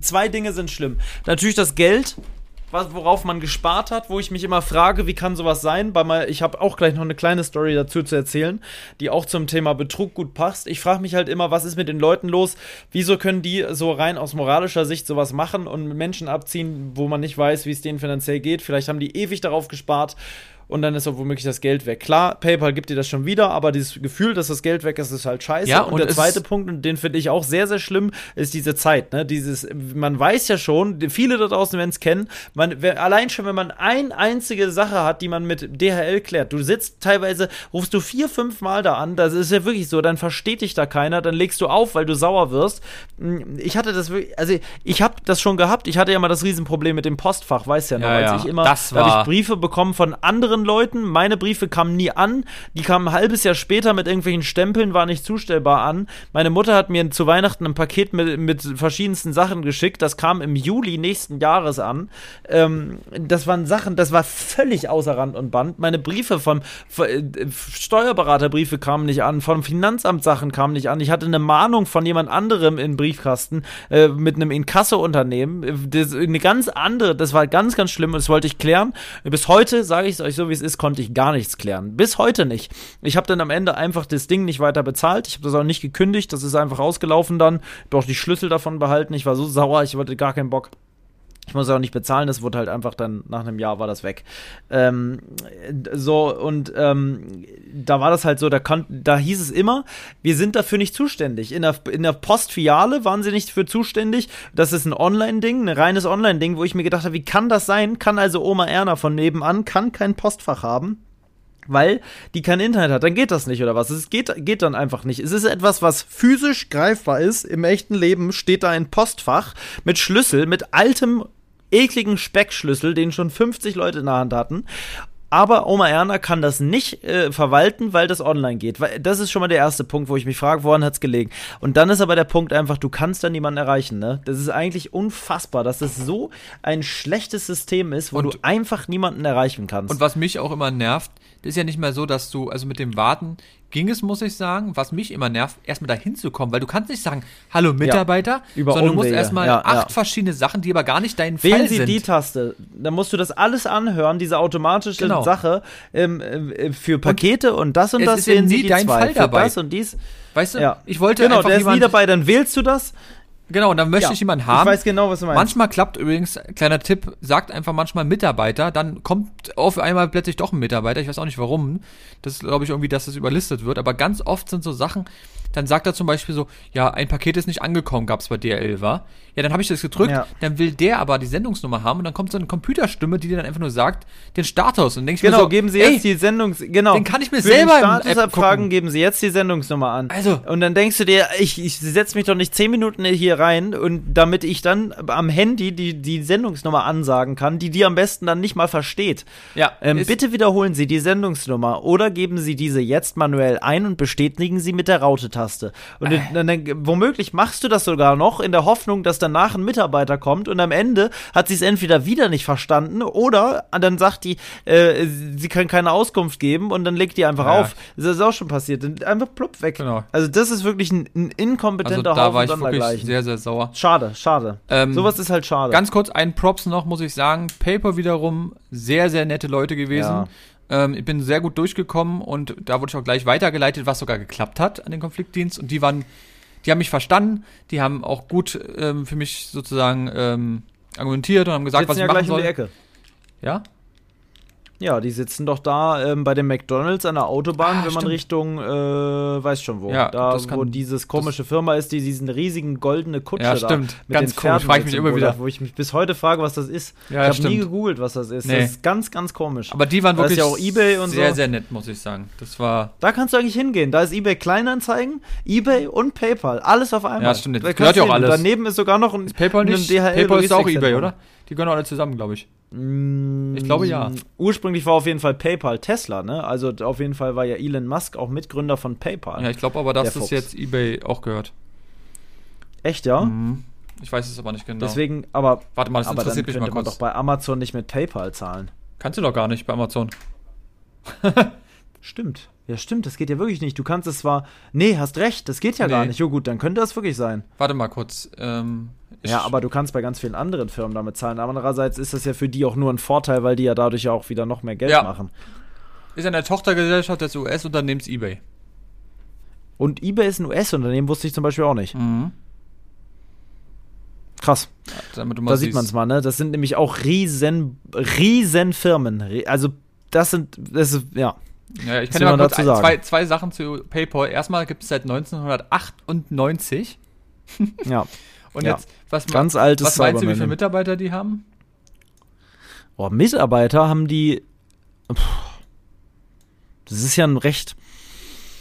zwei Dinge sind schlimm. Natürlich das Geld, was, worauf man gespart hat, wo ich mich immer frage, wie kann sowas sein? Bei mal, ich habe auch gleich noch eine kleine Story dazu zu erzählen, die auch zum Thema Betrug gut passt. Ich frage mich halt immer, was ist mit den Leuten los? Wieso können die so rein aus moralischer Sicht sowas machen und Menschen abziehen, wo man nicht weiß, wie es denen finanziell geht? Vielleicht haben die ewig darauf gespart und dann ist auch womöglich das Geld weg. Klar, PayPal gibt dir das schon wieder, aber dieses Gefühl, dass das Geld weg ist, ist halt scheiße. Ja, und, und der zweite Punkt, und den finde ich auch sehr, sehr schlimm, ist diese Zeit. Ne? Dieses, man weiß ja schon, viele da draußen werden es kennen, man, wer, allein schon, wenn man eine einzige Sache hat, die man mit DHL klärt, du sitzt teilweise, rufst du vier, fünf Mal da an, das ist ja wirklich so, dann versteht dich da keiner, dann legst du auf, weil du sauer wirst. Ich hatte das wirklich, also ich habe das schon gehabt, ich hatte ja mal das Riesenproblem mit dem Postfach, weißt ja noch, Ja, als ja, ich immer, das da habe ich Briefe bekommen von anderen Leuten. Meine Briefe kamen nie an. Die kamen ein halbes Jahr später mit irgendwelchen Stempeln, war nicht zustellbar an. Meine Mutter hat mir zu Weihnachten ein Paket mit, mit verschiedensten Sachen geschickt. Das kam im Juli nächsten Jahres an. Ähm, das waren Sachen, das war völlig außer Rand und Band. Meine Briefe vom von, äh, Steuerberaterbriefe kamen nicht an, vom Finanzamt Sachen kamen nicht an. Ich hatte eine Mahnung von jemand anderem im Briefkasten äh, mit einem Inkasso-Unternehmen. Äh, eine ganz andere, das war ganz, ganz schlimm und das wollte ich klären. Bis heute, sage ich es euch so, wie es ist, konnte ich gar nichts klären. Bis heute nicht. Ich habe dann am Ende einfach das Ding nicht weiter bezahlt. Ich habe das auch nicht gekündigt. Das ist einfach ausgelaufen dann. Auch die Schlüssel davon behalten. Ich war so sauer, ich hatte gar keinen Bock. Ich muss auch nicht bezahlen, das wurde halt einfach dann nach einem Jahr war das weg. Ähm, so, und ähm, da war das halt so, da, kann, da hieß es immer, wir sind dafür nicht zuständig. In der, in der Postfiliale waren sie nicht für zuständig. Das ist ein Online-Ding, ein reines Online-Ding, wo ich mir gedacht habe, wie kann das sein? Kann also Oma Erna von nebenan, kann kein Postfach haben? weil die kein Internet hat, dann geht das nicht oder was? Es geht, geht dann einfach nicht. Es ist etwas, was physisch greifbar ist. Im echten Leben steht da ein Postfach mit Schlüssel, mit altem, ekligen Speckschlüssel, den schon 50 Leute in der Hand hatten. Aber Oma Erna kann das nicht äh, verwalten, weil das online geht. Das ist schon mal der erste Punkt, wo ich mich frage, woran hat's gelegen? Und dann ist aber der Punkt einfach, du kannst da niemanden erreichen. Ne? Das ist eigentlich unfassbar, dass das so ein schlechtes System ist, wo Und- du einfach niemanden erreichen kannst. Und was mich auch immer nervt, das ist ja nicht mehr so, dass du, also mit dem Warten ging es, muss ich sagen, was mich immer nervt, erstmal da hinzukommen, weil du kannst nicht sagen, hallo Mitarbeiter, über sondern du musst Umwege. erstmal Ja, acht ja. verschiedene Sachen, die aber gar nicht dein Wählen Fall Sie sind. die Taste. Dann musst du das alles anhören, diese automatische Genau. Sache ähm, äh, für Pakete und, das und das ist ja wählen Sie nie die dein zwei. Fall für dabei. das und dies. weißt du, Ja. ich wollte genau, einfach der ist nie dabei, dann wählst du das. Genau, und dann möchte Ja. ich jemanden haben. Ich weiß genau, was du meinst. Manchmal klappt übrigens, kleiner Tipp, sagt einfach manchmal Mitarbeiter, dann kommt auf einmal plötzlich doch ein Mitarbeiter, ich weiß auch nicht warum. Das ist, glaube ich, irgendwie, dass das überlistet wird, aber ganz oft sind so Sachen, dann sagt er zum Beispiel so, ja, ein Paket ist nicht angekommen, gab's bei DRL, war. Ja, dann habe ich das gedrückt, Ja. dann will der aber die Sendungsnummer haben und dann kommt so eine Computerstimme, die dir dann einfach nur sagt, den Status und denkst Genau, mir so, geben Sie ey, jetzt die Sendungs... Genau. den kann ich mir Für selber den Statusabfragen gucken. geben Sie jetzt die Sendungsnummer an. Also. Und dann denkst du dir, ich, ich setze mich doch nicht 10 Minuten hier rein und damit ich dann am Handy die, die Sendungsnummer ansagen kann, die die am besten dann nicht mal versteht. Ja, Ähm, bitte wiederholen Sie die Sendungsnummer oder geben Sie diese jetzt manuell ein und bestätigen Sie mit der Raute-Taste. Und Äh. dann, dann, womöglich machst du das sogar noch in der Hoffnung, dass danach ein Mitarbeiter kommt und am Ende hat sie es entweder wieder nicht verstanden oder dann sagt die, äh, sie kann keine Auskunft geben und dann legt die einfach Ja. auf. Das ist auch schon passiert. Einfach plupp weg. Genau. Also das ist wirklich ein, ein also inkompetenter da war Haufen ich wirklich sehr, sehr sauer. Schade, schade. Ähm, Sowas ist halt schade. Ganz kurz ein Props noch, muss ich sagen. Paper wiederum, sehr, sehr nette Leute gewesen. Ähm, ich bin sehr gut durchgekommen und da wurde ich auch gleich weitergeleitet, was sogar geklappt hat an den Konfliktdienst. Und die waren, die haben mich verstanden, die haben auch gut ähm, für mich sozusagen ähm, argumentiert und haben gesagt, was sitzen ich ja machen gleich um die soll. Ecke. Ja? Ja, die sitzen doch da ähm, bei dem McDonalds an der Autobahn, Ah, wenn man stimmt. Richtung, äh, weiß schon wo. Ja, da, das kann- wo dieses komische Firma ist, die diesen riesigen goldene Kutsche Ja, da stimmt. mit Ganz den komisch, Pferden frag ich mich immer wieder. Wo ich mich bis heute frage, was das ist. Ja, ich habe nie gegoogelt, was das ist. Nee. Das ist ganz, ganz komisch. Aber die waren Da wirklich ja auch eBay und sehr, so. sehr nett, muss ich sagen. Das war, da kannst du eigentlich hingehen. Da ist eBay Kleinanzeigen, eBay und PayPal. Alles auf einmal. Ja, stimmt. Da Das gehört ja auch alles. Daneben ist sogar noch ein ist PayPal ein nicht? DHL PayPal ist auch eBay, oder? Die gehören alle zusammen, glaube ich. Ich glaube, ja. Ursprünglich war auf jeden Fall PayPal Tesla, ne? Also auf jeden Fall war ja Elon Musk auch Mitgründer von PayPal. Ja, ich glaube aber, dass das jetzt eBay auch gehört. Echt, ja? Mhm. Ich weiß es aber nicht genau. Deswegen, aber, Warte mal, das aber dann interessiert mich könnte mal man kurz. doch bei Amazon nicht mit PayPal zahlen. Kannst du doch gar nicht bei Amazon. Stimmt. Ja, stimmt, das geht ja wirklich nicht. Du kannst es zwar. Nee, hast recht, das geht ja Nee. gar nicht. Jo, gut, dann könnte das wirklich sein. Warte mal kurz. Ähm, Ja, aber du kannst bei ganz vielen anderen Firmen damit zahlen. Aber andererseits ist das ja für die auch nur ein Vorteil, weil die ja dadurch ja auch wieder noch mehr Geld Ja. machen. Ist eine Tochtergesellschaft des US-Unternehmens eBay. Und eBay ist ein US-Unternehmen, wusste ich zum Beispiel auch nicht. Mhm. Krass. Mal Da sieht man es mal, ne? Das sind nämlich auch riesen, riesen Firmen. Also, das sind, das ist, ja. Ja, ich kann dir mal kurz dazu ein, sagen? zwei, zwei Sachen zu PayPal. Erstmal gibt es seit 1998. Ja, Und Ja. jetzt, was, ganz altes was meinst du, wie viele. Mitarbeiter die haben? Boah, Mitarbeiter haben die. Puh, das ist ja ein recht.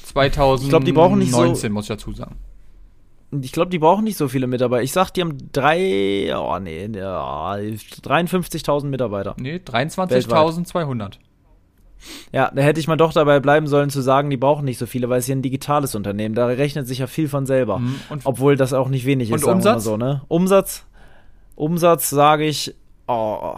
2019, Ich glaub, die brauchen nicht so- muss ich dazu sagen. Ich glaube, die brauchen nicht so viele Mitarbeiter. Ich sag, die haben drei. Oh, nee, ja, 53.000 Mitarbeiter. Nee, 23.200. Ja, da hätte ich mal doch dabei bleiben sollen zu sagen, die brauchen nicht so viele, weil es ja ein digitales Unternehmen. Da rechnet sich ja viel von selber. Mhm. Obwohl das auch nicht wenig ist, Und sagen wir mal Umsatz? so, ne? Umsatz, Umsatz sage ich, oh,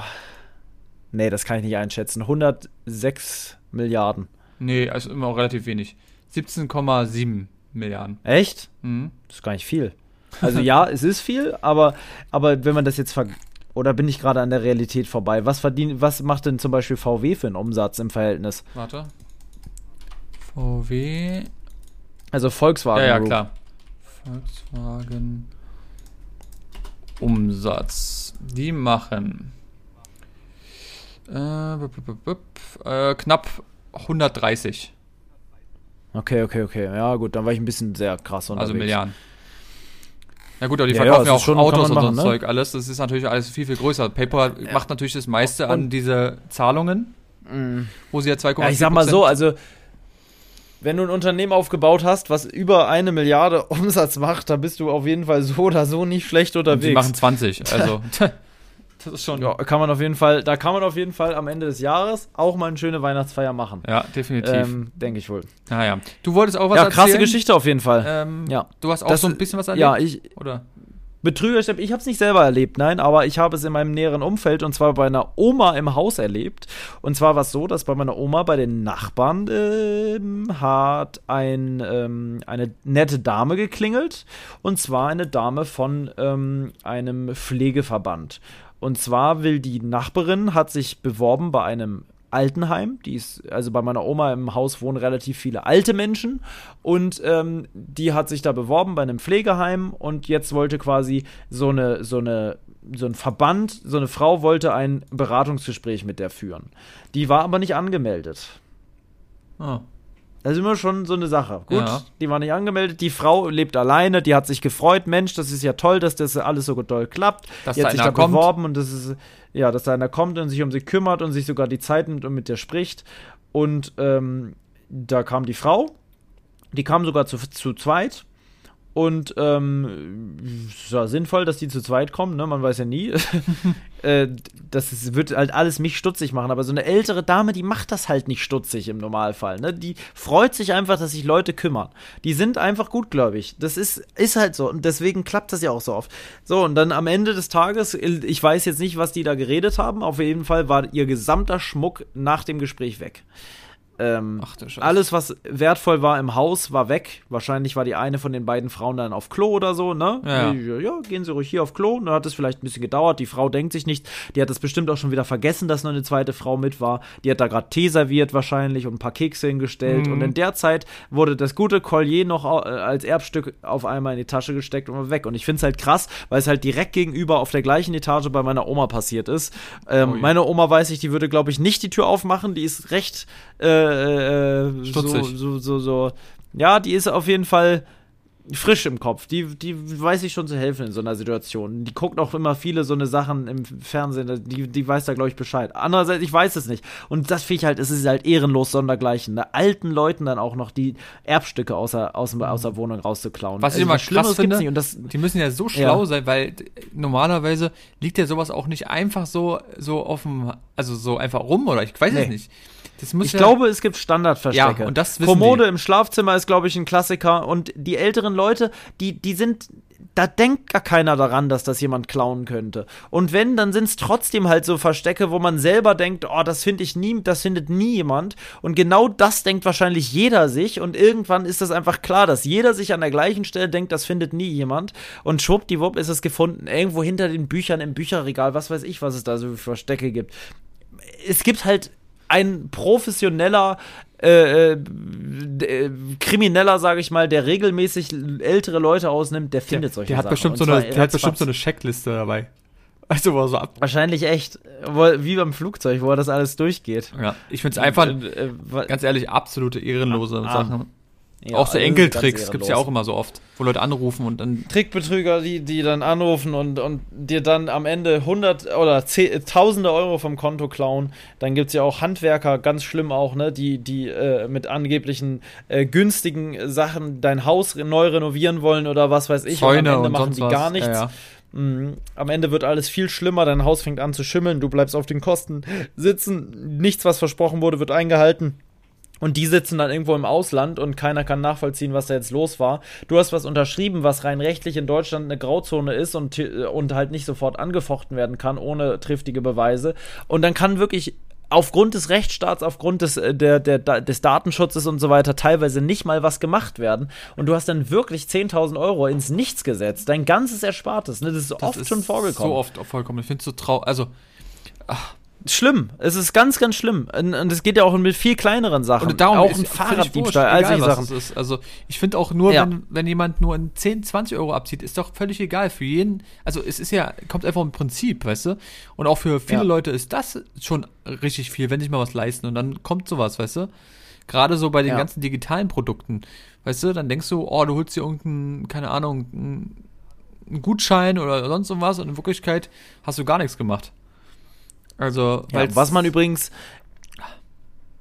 nee, das kann ich nicht einschätzen. 106 Milliarden. nee, also immer auch relativ wenig. 17,7 Milliarden. Echt? Mhm. Das ist gar nicht viel. Also ja, es ist viel, aber, aber wenn man das jetzt ver oder bin ich gerade an der Realität vorbei? Was verdient, was macht denn zum Beispiel VW für einen Umsatz im Verhältnis? Warte. VW. Also Volkswagen. Ja, ja, Group. klar. Volkswagen. Umsatz. Die machen äh, äh, knapp 130, Okay, okay, okay. Ja, gut, dann war ich ein bisschen sehr krass unterwegs. also Milliarden. Ja gut, aber die Ja, ja, verkaufen ja, ist auch schon- Autos und man so machen, ein ne? Zeug alles. Das ist natürlich alles viel, viel größer. PayPal macht natürlich das meiste an Und- diese Zahlungen, Mm. wo sie ja 2,4 Ja, ich sag mal so, also wenn du ein Unternehmen aufgebaut hast, was über eine Milliarde Umsatz macht, dann bist du auf jeden Fall so oder so nicht schlecht und unterwegs. die machen 20. Also, das ist schon. ja, kann man auf jeden Fall, da kann man auf jeden Fall am Ende des Jahres auch mal eine schöne Weihnachtsfeier machen. Ja, definitiv. Ähm, Denke ich wohl. naja. Du wolltest auch was ja, erzählen? krasse Geschichte auf jeden Fall. Ähm, Ja. Du hast auch Das- so ein bisschen was erlebt? ja, ich, Oder? Betrügerschaft, ich habe es nicht selber erlebt, nein, aber ich habe es in meinem näheren Umfeld und zwar bei einer Oma im Haus erlebt. Und zwar war es so, dass bei meiner Oma bei den Nachbarn ähm, hat ein, ähm, eine nette Dame geklingelt und zwar eine Dame von ähm, einem Pflegeverband. Und zwar will die Nachbarin, hat sich beworben bei einem Altenheim. Die ist, also bei meiner Oma im Haus wohnen relativ viele alte Menschen und ähm, die hat sich da beworben bei einem Pflegeheim und jetzt wollte quasi so eine, so eine, so ein Verband, so eine Frau wollte ein Beratungsgespräch mit der führen. Die war aber nicht angemeldet. Oh. Das ist immer schon so eine Sache. Gut, Ja. die war nicht angemeldet. Die Frau lebt alleine, die hat sich gefreut. Mensch, das ist ja toll, dass das alles so toll klappt. Dass die da hat sich einer da kommt. beworben und das ist, ja, dass da einer kommt und sich um sie kümmert und sich sogar die Zeit nimmt und mit der spricht. Und ähm, da kam die Frau, die kam sogar zu, zu zweit. Und ähm, es war sinnvoll, dass die zu zweit kommen, ne? Man weiß ja nie. äh, das ist, wird halt alles mich stutzig machen, aber so eine ältere Dame, die macht das halt nicht stutzig im Normalfall. Ne? Die freut sich einfach, dass sich Leute kümmern. Die sind einfach gutgläubig. Das ist, ist halt so. Und deswegen klappt das ja auch so oft. So, und dann am Ende des Tages, ich weiß jetzt nicht, was die da geredet haben. Auf jeden Fall war ihr gesamter Schmuck nach dem Gespräch weg. Ähm, Ach alles, was wertvoll war im Haus, war weg. Wahrscheinlich war die eine von den beiden Frauen dann auf Klo oder so, ne? Ja. Ja, ja gehen Sie ruhig hier auf Klo. Da hat es vielleicht ein bisschen gedauert. Die Frau denkt sich nicht, die hat das bestimmt auch schon wieder vergessen, dass noch eine zweite Frau mit war. Die hat da gerade Tee serviert wahrscheinlich und ein paar Kekse hingestellt. Mhm. Und in der Zeit wurde das gute Collier noch äh, als Erbstück auf einmal in die Tasche gesteckt und war weg. Und ich finde es halt krass, weil es halt direkt gegenüber auf der gleichen Etage bei meiner Oma passiert ist. Ähm, Ui. meine Oma weiß ich, die würde, glaube ich, nicht die Tür aufmachen. Die ist recht äh, äh, so, Stutzig. so, so, so. Ja, die ist auf jeden Fall frisch im Kopf. Die, die weiß ich schon zu helfen in so einer Situation. Die guckt auch immer viele so eine Sachen im Fernsehen. Die, die weiß da, glaube ich, Bescheid. Andererseits, ich weiß es nicht. Und das finde ich halt, es ist halt ehrenlos sondergleichen. Ne? Alten Leuten dann auch noch die Erbstücke aus der, aus, aus der Wohnung rauszuklauen. Was ich Also immer krass finde, nicht. Und das, Die müssen ja so schlau Ja. sein, weil normalerweise liegt ja sowas auch nicht einfach so, so auf dem, also so einfach rum oder ich weiß es Nee. nicht. Das muss Ich ja, glaube, es gibt Standardverstecke. Ja, und das wissen Kommode die. im Schlafzimmer ist, glaube ich, ein Klassiker. Und die älteren Leute, die, die sind, da denkt gar keiner daran, dass das jemand klauen könnte. Und wenn, dann sind es trotzdem halt so Verstecke, wo man selber denkt, oh, das finde ich nie, das findet nie jemand. Und genau das denkt wahrscheinlich jeder sich. Und irgendwann ist das einfach klar, dass jeder sich an der gleichen Stelle denkt, das findet nie jemand. Und schwuppdiwupp ist es gefunden, irgendwo hinter den Büchern im Bücherregal, was weiß ich, was es da so für Verstecke gibt. Es gibt halt ein professioneller äh, äh, Krimineller, sage ich mal, der regelmäßig ältere Leute ausnimmt, der findet der, solche der hat Sachen. Bestimmt so eine, der hat bestimmt so eine Checkliste dabei. Also, wo er so ab. Wahrscheinlich echt. Wie beim Flugzeug, wo er das alles durchgeht. Ja, ich finde es einfach, äh, äh, ganz ehrlich, absolute ehrenlose ah, Sachen. Ja, auch so Enkeltricks gibt es ja auch immer so oft, wo Leute anrufen und dann. Trickbetrüger, die, die dann anrufen und, und dir dann am Ende hundert oder tausende Euro vom Konto klauen. Dann gibt es ja auch Handwerker, ganz schlimm auch, ne, die, die äh, mit angeblichen äh, günstigen Sachen dein Haus neu renovieren wollen oder was weiß ich. Zäune und am Ende und machen die was. gar nichts. Ja, ja. Mhm. Am Ende wird alles viel schlimmer, dein Haus fängt an zu schimmeln, du bleibst auf den Kosten sitzen, nichts, was versprochen wurde, wird eingehalten. Und die sitzen dann irgendwo im Ausland und keiner kann nachvollziehen, was da jetzt los war. Du hast was unterschrieben, was rein rechtlich in Deutschland eine Grauzone ist und, und halt nicht sofort angefochten werden kann, ohne triftige Beweise. Und dann kann wirklich aufgrund des Rechtsstaats, aufgrund des, äh, der, der, des Datenschutzes und so weiter teilweise nicht mal was gemacht werden. Und du hast dann wirklich 10.000 Euro ins Nichts gesetzt. Dein ganzes Erspartes. Ne? Das ist Das oft ist schon vorgekommen. So oft vorgekommen. Ich finde es so traurig. Also, ach, Schlimm. Es ist ganz, ganz schlimm. Und es geht ja auch mit viel kleineren Sachen. Und darum auch ein Fahrraddiebstahl, all solche Sachen. Also ich finde auch nur, Ja. wenn, wenn jemand nur in 10, 20 Euro abzieht, ist doch völlig egal. Für jeden, also es ist ja, kommt einfach im Prinzip, weißt du? Und auch für viele Ja. Leute ist das schon richtig viel, wenn sich mal was leisten und dann kommt sowas, weißt du? Gerade so bei den Ja. ganzen digitalen Produkten, weißt du, dann denkst du, oh, du holst dir irgendeinen, keine Ahnung, einen einen Gutschein oder sonst irgendwas und in Wirklichkeit hast du gar nichts gemacht. Also, Ja, was man übrigens.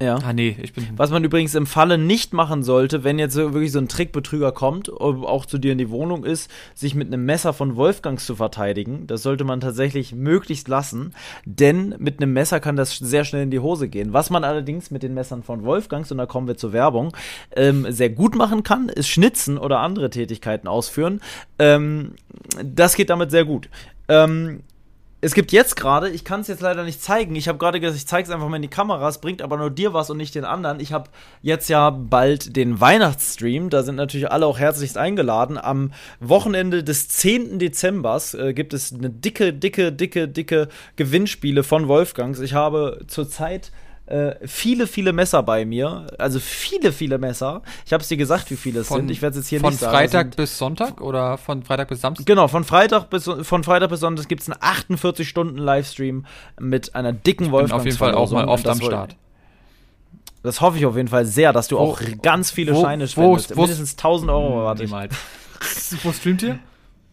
Ja. Ah, nee, ich bin. Was man übrigens im Falle nicht machen sollte, wenn jetzt wirklich so ein Trickbetrüger kommt, ob auch zu dir in die Wohnung ist, sich mit einem Messer von Wolfgangs zu verteidigen. Das sollte man tatsächlich möglichst lassen, denn mit einem Messer kann das sehr schnell in die Hose gehen. Was man allerdings mit den Messern von Wolfgangs, und da kommen wir zur Werbung, ähm, sehr gut machen kann, ist Schnitzen oder andere Tätigkeiten ausführen. Ähm, das geht damit sehr gut. Ähm, es gibt jetzt gerade, ich kann es jetzt leider nicht zeigen. Ich habe gerade gesagt, ich zeige es einfach mal in die Kamera. Es bringt aber nur dir was und nicht den anderen. Ich habe jetzt ja bald den Weihnachtsstream. Da sind natürlich alle auch herzlichst eingeladen. Am Wochenende des 10. Dezembers äh, gibt es eine dicke, dicke, dicke, dicke Gewinnspiele von Wolfgangs. Ich habe zurzeit äh, viele, viele Messer bei mir. Also viele, viele Messer. Ich habe es dir gesagt, wie viele es Von- sind. Ich werde es jetzt hier von nicht sagen. Es Freitag sind- bis Sonntag oder von Freitag bis Samstag? Genau, von Freitag bis von Freitag bis Sonntag gibt es einen 48 Stunden Livestream mit einer dicken bin Wolfgang. auf jeden Fall auch mal oft am Start. Das hoffe ich auf jeden Fall sehr, dass du Wo- auch ganz viele wo- Scheine spendest. wo- Mindestens 1000 Euro erwarte ich. Wo streamt ihr?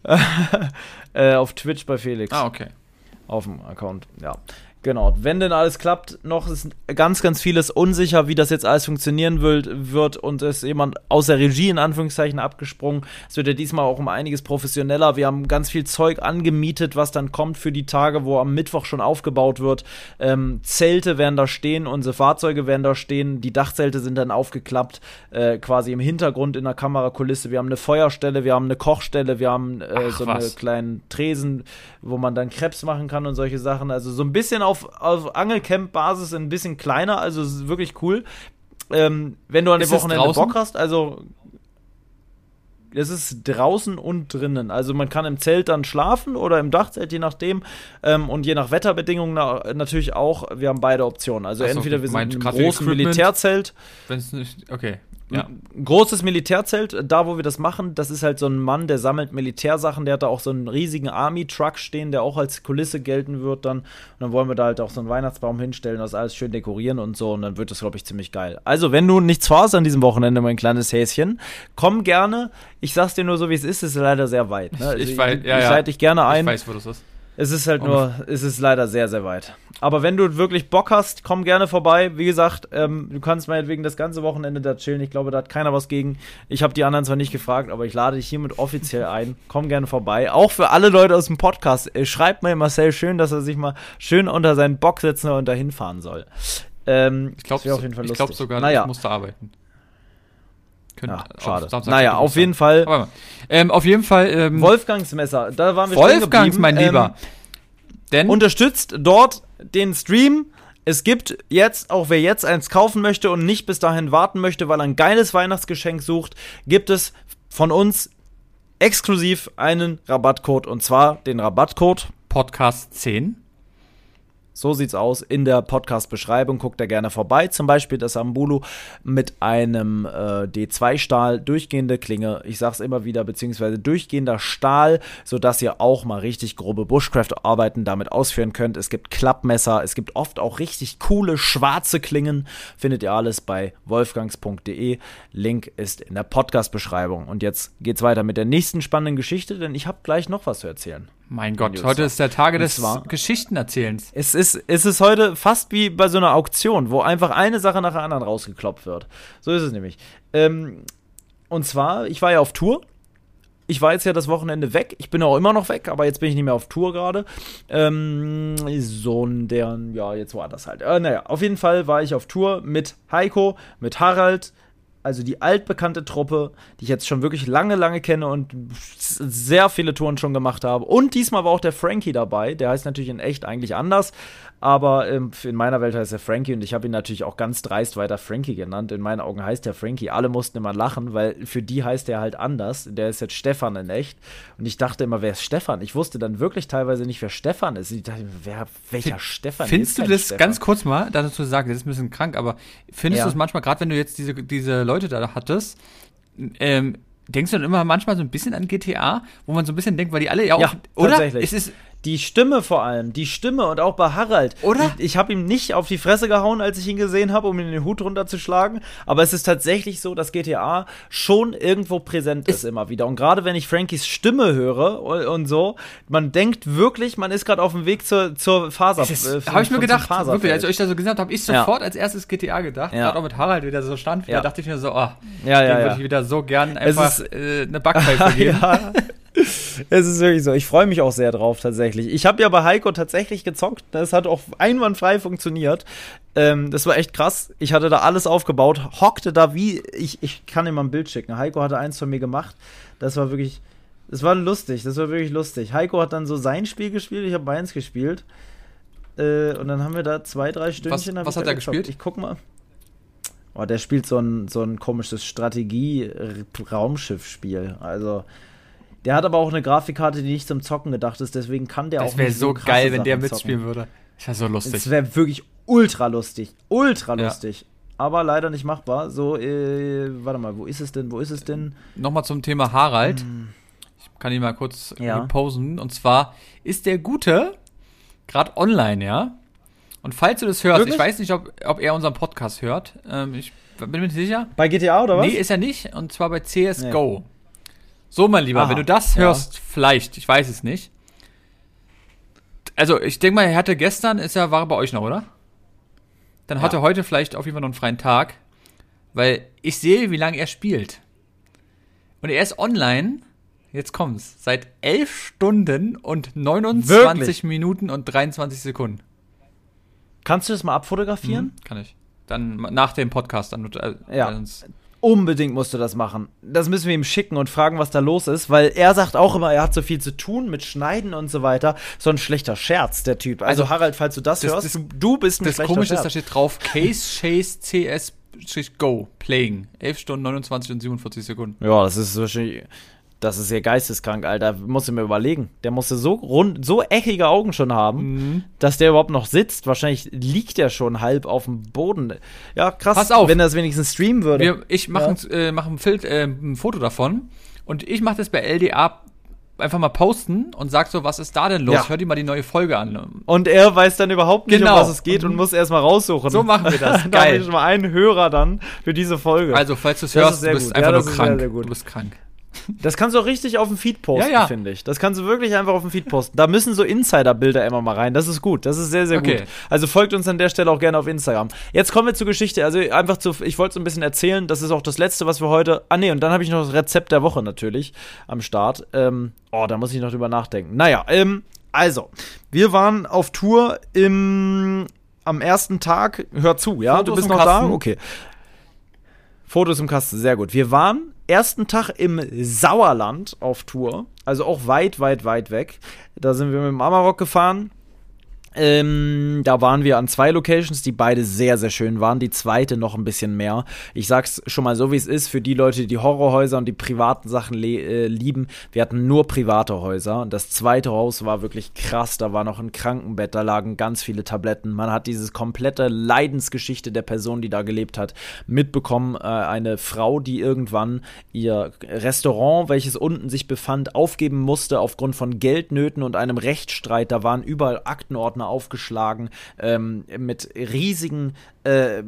Äh, auf Twitch bei Felix. Ah, okay. Auf dem Account, ja. Genau. Wenn denn alles klappt, noch ist ganz, ganz vieles unsicher, wie das jetzt alles funktionieren wird, wird und ist jemand aus der Regie in Anführungszeichen abgesprungen. Es wird ja diesmal auch um einiges professioneller. Wir haben ganz viel Zeug angemietet, was dann kommt für die Tage, wo am Mittwoch schon aufgebaut wird. Ähm, Zelte werden da stehen, unsere Fahrzeuge werden da stehen, die Dachzelte sind dann aufgeklappt, äh, quasi im Hintergrund in der Kamerakulisse. Wir haben eine Feuerstelle, wir haben eine Kochstelle, wir haben äh, Ach, so was. eine kleinen Tresen, wo man dann Krebs machen kann und solche Sachen. Also so ein bisschen auf, auf Angelcamp-Basis ein bisschen kleiner, also es ist wirklich cool. Ähm, wenn du an dem Wochenende? Bock hast, also es ist draußen und drinnen. Also man kann im Zelt dann schlafen oder im Dachzelt, je nachdem. Ähm, und je nach Wetterbedingungen na, natürlich auch. Wir haben beide Optionen. Also Ach so, entweder wir sind gerade großen Equipment? Militärzelt, Wenn es nicht. Okay. Ja. ein großes Militärzelt, da wo wir das machen, das ist halt so ein Mann, der sammelt Militärsachen, der hat da auch so einen riesigen Army-Truck stehen, der auch als Kulisse gelten wird dann. Und dann wollen wir da halt auch so einen Weihnachtsbaum hinstellen, das alles schön dekorieren und so und dann wird das, glaube ich, ziemlich geil. Also, wenn du nichts vorhast an diesem Wochenende, mein kleines Häschen, komm gerne. Ich sag's dir nur so, wie es ist, es ist leider sehr weit. Ne? Also Ich weiß- ja, ich ja. leite dich gerne ein. Ich weiß, wo das ist. Es ist halt nur, es ist leider sehr, sehr weit. Aber wenn du wirklich Bock hast, komm gerne vorbei. Wie gesagt, ähm, du kannst meinetwegen das ganze Wochenende da chillen. Ich glaube, da hat keiner was gegen. Ich habe die anderen zwar nicht gefragt, aber ich lade dich hiermit offiziell ein. Komm gerne vorbei. Auch für alle Leute aus dem Podcast. Äh, schreibt mal Marcel schön, dass er sich mal schön unter seinen Bock setzen und dahin fahren soll. Ähm, Ich glaube glaub sogar, naja. ich musste arbeiten. Könnte Ja, schade. Samstag Naja, könnte auf jeden Fall. Ähm, auf jeden Fall. Ähm, Wolfgangs Messer. Da waren wir Wolfgangs, mein Lieber. Denn Ähm, unterstützt dort den Stream. Es gibt jetzt, auch wer jetzt eins kaufen möchte und nicht bis dahin warten möchte, weil er ein geiles Weihnachtsgeschenk sucht, gibt es von uns exklusiv einen Rabattcode und zwar den Rabattcode Podcast 10. So sieht's aus in der Podcast-Beschreibung. Guckt da gerne vorbei. Zum Beispiel das Ambulu mit einem äh, D2-Stahl, durchgehende Klinge. Ich sag's immer wieder, beziehungsweise durchgehender Stahl, sodass ihr auch mal richtig grobe Bushcraft-Arbeiten damit ausführen könnt. Es gibt Klappmesser, es gibt oft auch richtig coole schwarze Klingen. Findet ihr alles bei wolfgangs.de. Link ist in der Podcast-Beschreibung. Und jetzt geht's weiter mit der nächsten spannenden Geschichte, denn ich habe gleich noch was zu erzählen. Mein Gott, heute ist der Tage des Geschichtenerzählens. Es ist, es ist heute fast wie bei so einer Auktion, wo einfach eine Sache nach der anderen rausgeklopft wird. So ist es nämlich. Ähm, und zwar, ich war ja auf Tour. Ich war jetzt ja das Wochenende weg. Ich bin auch immer noch weg, aber jetzt bin ich nicht mehr auf Tour gerade. Ähm, sondern, ja, jetzt war das halt. Äh, naja, auf jeden Fall war ich auf Tour mit Heiko, mit Harald, also die altbekannte Truppe, die ich jetzt schon wirklich lange, lange kenne und sehr viele Touren schon gemacht habe. Und diesmal war auch der Frankie dabei. Der heißt natürlich in echt eigentlich anders, aber ähm, in meiner Welt heißt er Frankie und ich habe ihn natürlich auch ganz dreist weiter Frankie genannt. In meinen Augen heißt er Frankie. Alle mussten immer lachen, weil für die heißt er halt anders. Der ist jetzt Stefan in echt. Und ich dachte immer, wer ist Stefan? Ich wusste dann wirklich teilweise nicht, wer Stefan ist. Ich dachte, wer, welcher Stefan? Hier Findest du das Stefan. ganz kurz mal, dazu sagen, das ist ein bisschen krank, aber findest Ja. du es manchmal, gerade wenn du jetzt diese, diese Leute da hattest, ähm, denkst du dann immer manchmal so ein bisschen an GTA, wo man so ein bisschen denkt, weil die alle ja auch, Ja, oder? tatsächlich. Es ist, Die Stimme vor allem, die Stimme und auch bei Harald. Oder? Ich, ich habe ihm nicht auf die Fresse gehauen, als ich ihn gesehen habe, um ihm den Hut runterzuschlagen. Aber es ist tatsächlich so, dass GTA schon irgendwo präsent ist, immer wieder. Und gerade wenn ich Frankies Stimme höre und, und so, man denkt wirklich, man ist gerade auf dem Weg zur, zur Faser. es ist äh, habe ich mir gedacht, wirklich, als ich euch da so gesagt habe, habe ich Ja. sofort als erstes GTA gedacht, Ja. gerade auch mit Harald, wie der so stand, Ja. da dachte ich mir so, oh, Ja, ja, den ja. würde ich wieder so gern Es einfach ist- äh, eine Backpfeife geben. Es ist wirklich so. Ich freue mich auch sehr drauf, tatsächlich. Ich habe ja bei Heiko tatsächlich gezockt. Das hat auch einwandfrei funktioniert. Ähm, das war echt krass. Ich hatte da alles aufgebaut, hockte da wie. Ich, ich kann dir mal ein Bild schicken. Heiko hatte eins von mir gemacht. Das war wirklich. Das war lustig. Das war wirklich lustig. Heiko hat dann so sein Spiel gespielt. Ich habe meins gespielt. Äh, und dann haben wir da zwei, drei Stündchen. was ich hat er gezockt. gespielt? Ich guck mal. Oh, der spielt so ein, so ein komisches Strategie-Raumschiff-Spiel. Also, der hat aber auch eine Grafikkarte, die nicht zum Zocken gedacht ist, deswegen kann der auch Das wäre nicht so geil, wenn der mitspielen würde. Das wäre so zocken. lustig. Das wäre wirklich ultra lustig. Ultra Ja. lustig. Aber leider nicht machbar. So, äh, warte mal, wo ist es denn? Wo ist es denn? Nochmal zum Thema Harald. Ich kann ihn mal kurz Hm. Ja. äh, posen. Und zwar ist der Gute gerade online, ja? Und falls du das hörst, Wirklich? ich weiß nicht, ob, ob er unseren Podcast hört. Ähm, ich bin mir nicht sicher. Bei GTA oder was? Nee, ist er nicht. Und zwar bei CSGO. So, mein Lieber, Aha. wenn du das Ja. hörst, vielleicht, ich weiß es nicht. Also, ich denke mal, er hatte gestern, ist er, war er bei euch noch, oder? Dann hat Ja. er heute vielleicht auf jeden Fall noch einen freien Tag, weil ich sehe, wie lange er spielt. Und er ist online, jetzt kommt's, seit 11 Stunden und 29 Wirklich? Minuten und 23 Sekunden. Kannst du das mal abfotografieren? Kann ich. Dann nach dem Podcast. Dann, äh, Ja. sonst- Unbedingt musst du das machen. Das müssen wir ihm schicken und fragen, was da los ist, weil er sagt auch immer, er hat so viel zu tun mit Schneiden und so weiter. So ein schlechter Scherz, der Typ. Also, Also, Harald, falls du das, das- hörst, das- du, bist ein Das schlechter Komische ist, Scherz. da steht drauf Case Chase CS Go Playing. 11 Stunden 29 und 47 Sekunden. Ja, das ist wahrscheinlich. Das ist ja geisteskrank, Alter. Muss ich mir überlegen. Der musste so rund, so eckige Augen schon haben, Mhm. dass der überhaupt noch sitzt. Wahrscheinlich liegt der schon halb auf dem Boden. Ja, krass. Pass auf. Wenn er das wenigstens streamen würde. Wir, ich mache ein, äh, mach ein, Bild, äh, ein Foto davon und ich mache das bei LDA einfach mal posten und sag so, was ist da denn los? Ja. Hör dir mal die neue Folge an. und er weiß dann überhaupt nicht, Genau. um was es geht und Und- muss erstmal raussuchen. So machen wir das. da Geil. habe ich schon mal einen Hörer dann für diese Folge. Also, falls du es hörst, ist sehr du bist gut. einfach Ja, nur sehr, krank. sehr gut. Du bist krank. Das kannst du auch richtig auf dem Feed posten, Ja, ja. finde ich. Das kannst du wirklich einfach auf dem Feed posten. Da müssen so Insider-Bilder immer mal rein. Das ist gut. Das ist sehr, sehr Okay. gut. Also folgt uns an der Stelle auch gerne auf Instagram. Jetzt kommen wir zur Geschichte. Also einfach zu, ich wollte so ein bisschen erzählen. Das ist auch das Letzte, was wir heute. Ah, nee, und dann habe ich noch das Rezept der Woche natürlich am Start. Ähm, oh, da muss ich noch drüber nachdenken. Naja, ähm, also, wir waren auf Tour im, am ersten Tag. Hör zu, ja? Fotos du bist noch da? Kasten. Okay. Fotos im Kasten, sehr gut. Wir waren ersten Tag im Sauerland auf Tour, also auch weit, weit, weit weg. Da sind wir mit dem Amarok gefahren ähm, da waren wir an zwei Locations, die beide sehr, sehr schön waren. Die zweite noch ein bisschen mehr. Ich sag's schon mal so, wie es ist, für die Leute, die die Horrorhäuser und die privaten Sachen äh, lieben. Wir hatten nur private Häuser. Das zweite Haus war wirklich krass. Da war noch ein Krankenbett, da lagen ganz viele Tabletten. Man hat diese komplette Leidensgeschichte der Person, die da gelebt hat, mitbekommen. Äh, eine Frau, die irgendwann ihr Restaurant, welches unten sich befand, aufgeben musste aufgrund von Geldnöten und einem Rechtsstreit. Da waren überall Aktenordner aufgeschlagen, ähm, mit riesigen äh,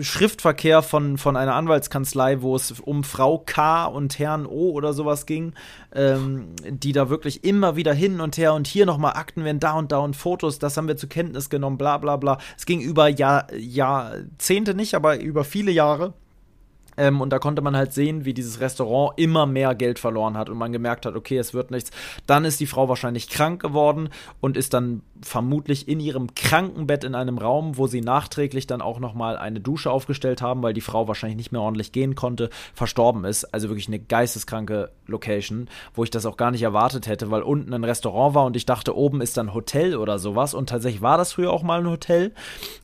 Schriftverkehr von, von einer Anwaltskanzlei, wo es um Frau K und Herrn O oder sowas ging, ähm, die da wirklich immer wieder hin und her und hier nochmal Akten werden da und da und Fotos, das haben wir zur Kenntnis genommen, bla bla bla. Es ging über Jahr, Jahrzehnte nicht, aber über viele Jahre. Ähm, und da konnte man halt sehen, wie dieses Restaurant immer mehr Geld verloren hat und man gemerkt hat, okay, es wird nichts. Dann ist die Frau wahrscheinlich krank geworden und ist dann vermutlich in ihrem Krankenbett in einem Raum, wo sie nachträglich dann auch nochmal eine Dusche aufgestellt haben, weil die Frau wahrscheinlich nicht mehr ordentlich gehen konnte, verstorben ist. Also wirklich eine geisteskranke Location, wo ich das auch gar nicht erwartet hätte, weil unten ein Restaurant war und ich dachte, oben ist dann Hotel oder sowas. Und tatsächlich war das früher auch mal ein Hotel,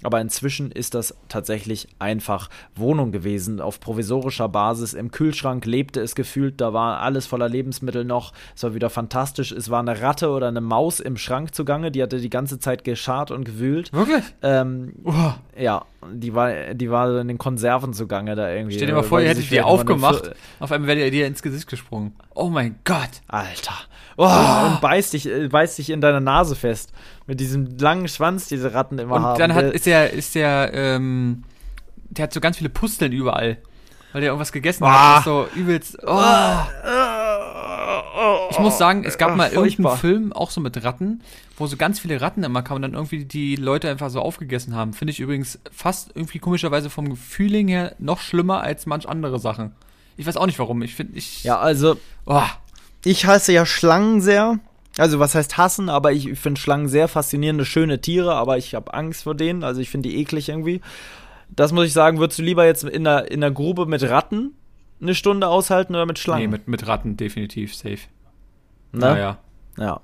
aber inzwischen ist das tatsächlich einfach Wohnung gewesen auf provisorischer Basis. Im Kühlschrank lebte es gefühlt, da war alles voller Lebensmittel noch. Es war wieder fantastisch. Es war eine Ratte oder eine Maus im Schrank zugange, die hatte die ganze Zeit geschart und gewühlt. Wirklich? Ähm, oh. Ja, die war, die war in den Konserven zugange da irgendwie. Stell dir mal vor, ihr hättet die aufgemacht, auf einmal wäre dir ins Gesicht gesprungen. Oh mein Gott. Alter. Oh, oh. Und beißt dich, äh, beißt dich in deiner Nase fest. Mit diesem langen Schwanz, diese Ratten immer und haben. Und dann hat, ist der, ist der, ähm, der hat so ganz viele Pusteln überall. Weil der irgendwas gegessen oh. hat, so übelst. Oh. Ich muss sagen, es gab mal irgendeinen Film, auch so mit Ratten, wo so ganz viele Ratten immer kamen und dann irgendwie die Leute einfach so aufgegessen haben. Finde ich übrigens fast irgendwie komischerweise vom Feeling her noch schlimmer als manch andere Sachen. Ich weiß auch nicht warum. Ich finde, ich. Ja, also. Oh. Ich hasse ja Schlangen sehr. Also was heißt hassen, aber ich finde Schlangen sehr faszinierende, schöne Tiere, aber ich habe Angst vor denen. Also ich finde die eklig irgendwie. Das muss ich sagen, würdest du lieber jetzt in der, in der Grube mit Ratten eine Stunde aushalten oder mit Schlangen? Nee, mit, mit Ratten definitiv safe. Ne? Naja. Ja,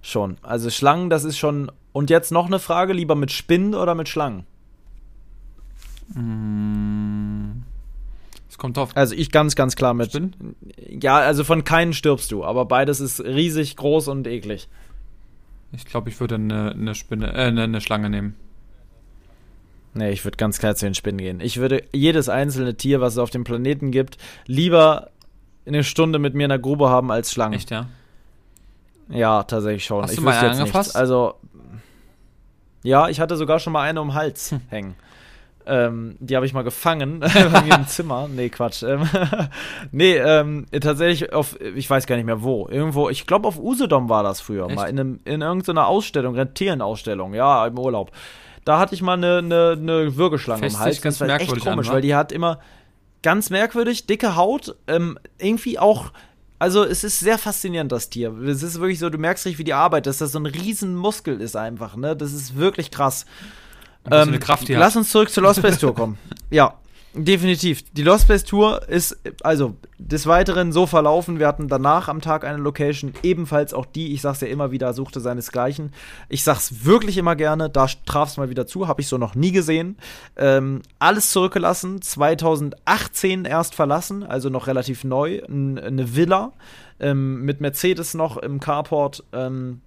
schon. Also Schlangen, das ist schon. Und jetzt noch eine Frage: lieber mit Spinnen oder mit Schlangen? Es kommt drauf. Also ich ganz, ganz klar mit. Spinnen? Ja, also von keinen stirbst du, aber beides ist riesig, groß und eklig. Ich glaube, ich würde eine, eine Spinne, äh, eine, eine Schlange nehmen. Nee, ich würde ganz klar zu den Spinnen gehen. Ich würde jedes einzelne Tier, was es auf dem Planeten gibt, lieber eine Stunde mit mir in der Grube haben als Schlangen. Echt, ja? Ja, tatsächlich schon. Hast ich du mal jetzt angefasst? Also, ja, ich hatte sogar schon mal eine um den Hals hm. hängen. Ähm, die habe ich mal gefangen bei mir im Zimmer. Nee, Quatsch. Ähm, nee, ähm, tatsächlich auf, ich weiß gar nicht mehr wo. Irgendwo, ich glaube auf Usedom war das früher Echt? mal. In, einem, in irgendeiner Ausstellung, Rentierenausstellung, ja, im Urlaub da hatte ich mal eine, eine, eine Würgeschlange Fest im Hals. Ganz das war echt komisch, an, weil die hat immer ganz merkwürdig, dicke Haut, ähm, irgendwie auch also es ist sehr faszinierend, das Tier. Es ist wirklich so, du merkst nicht, wie die arbeitet, dass das so ein riesen Muskel ist einfach, ne? Das ist wirklich krass. Ähm, Kraft lass uns zurück zur Lost Place Tour kommen. ja, Definitiv. Die Lost Place Tour ist also des Weiteren so verlaufen. Wir hatten danach am Tag eine Location, ebenfalls auch die, ich sag's ja immer wieder, suchte seinesgleichen. Ich sag's wirklich immer gerne, da traf's mal wieder zu, habe ich so noch nie gesehen. Ähm, alles zurückgelassen, 2018 erst verlassen, also noch relativ neu. Eine Villa ähm, mit Mercedes noch im Carport. Ähm,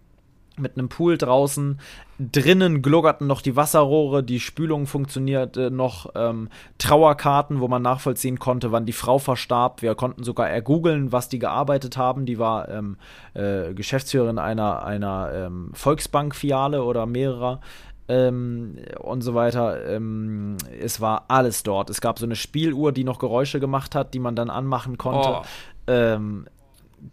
mit einem Pool draußen. Drinnen gluggerten noch die Wasserrohre, die Spülung funktionierte noch. Ähm, Trauerkarten, wo man nachvollziehen konnte, wann die Frau verstarb. Wir konnten sogar ergoogeln, was die gearbeitet haben. Die war ähm, äh, Geschäftsführerin einer, einer ähm, Volksbank-Filiale oder mehrerer. Ähm, und so weiter. Ähm, es war alles dort. Es gab so eine Spieluhr, die noch Geräusche gemacht hat, die man dann anmachen konnte. Oh. Ähm,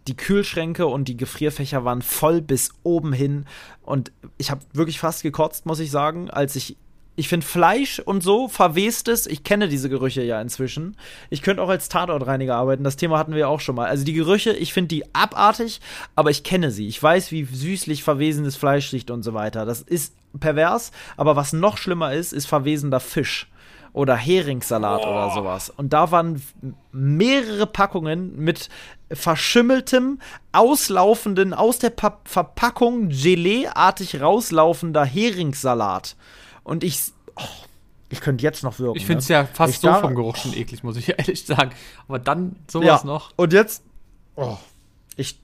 die Kühlschränke und die Gefrierfächer waren voll bis oben hin. Und ich habe wirklich fast gekotzt, muss ich sagen, als ich. Ich finde Fleisch und so verwestes. Ich kenne diese Gerüche ja inzwischen. Ich könnte auch als Tatortreiniger arbeiten. Das Thema hatten wir auch schon mal. Also die Gerüche, ich finde die abartig, aber ich kenne sie. Ich weiß, wie süßlich verwesenes Fleisch riecht und so weiter. Das ist pervers. Aber was noch schlimmer ist, ist verwesender Fisch. oder Heringssalat oh. oder sowas. Und da waren mehrere Packungen mit verschimmeltem, auslaufenden, aus der pa Verpackung Gelee-artig rauslaufender Heringssalat. Und ich. Oh, ich könnte jetzt noch wirken. Ich finde es ne? ja fast ich so vom Geruch schon eklig, muss ich ehrlich sagen. Aber dann sowas ja. noch. Und jetzt. Oh, ich,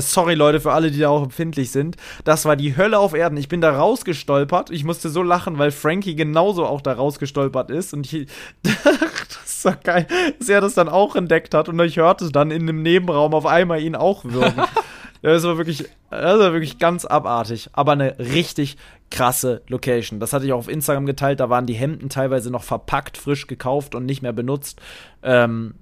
sorry Leute für alle, die da auch empfindlich sind. Das war die Hölle auf Erden. Ich bin da rausgestolpert. Ich musste so lachen, weil Frankie genauso auch da rausgestolpert ist. Und ich, das ist so geil, dass er das dann auch entdeckt hat. Und ich hörte dann in einem Nebenraum auf einmal ihn auch würgen. das war wirklich, das war wirklich ganz abartig. Aber eine richtig krasse Location. Das hatte ich auch auf Instagram geteilt. Da waren die Hemden teilweise noch verpackt, frisch gekauft und nicht mehr benutzt. Ähm,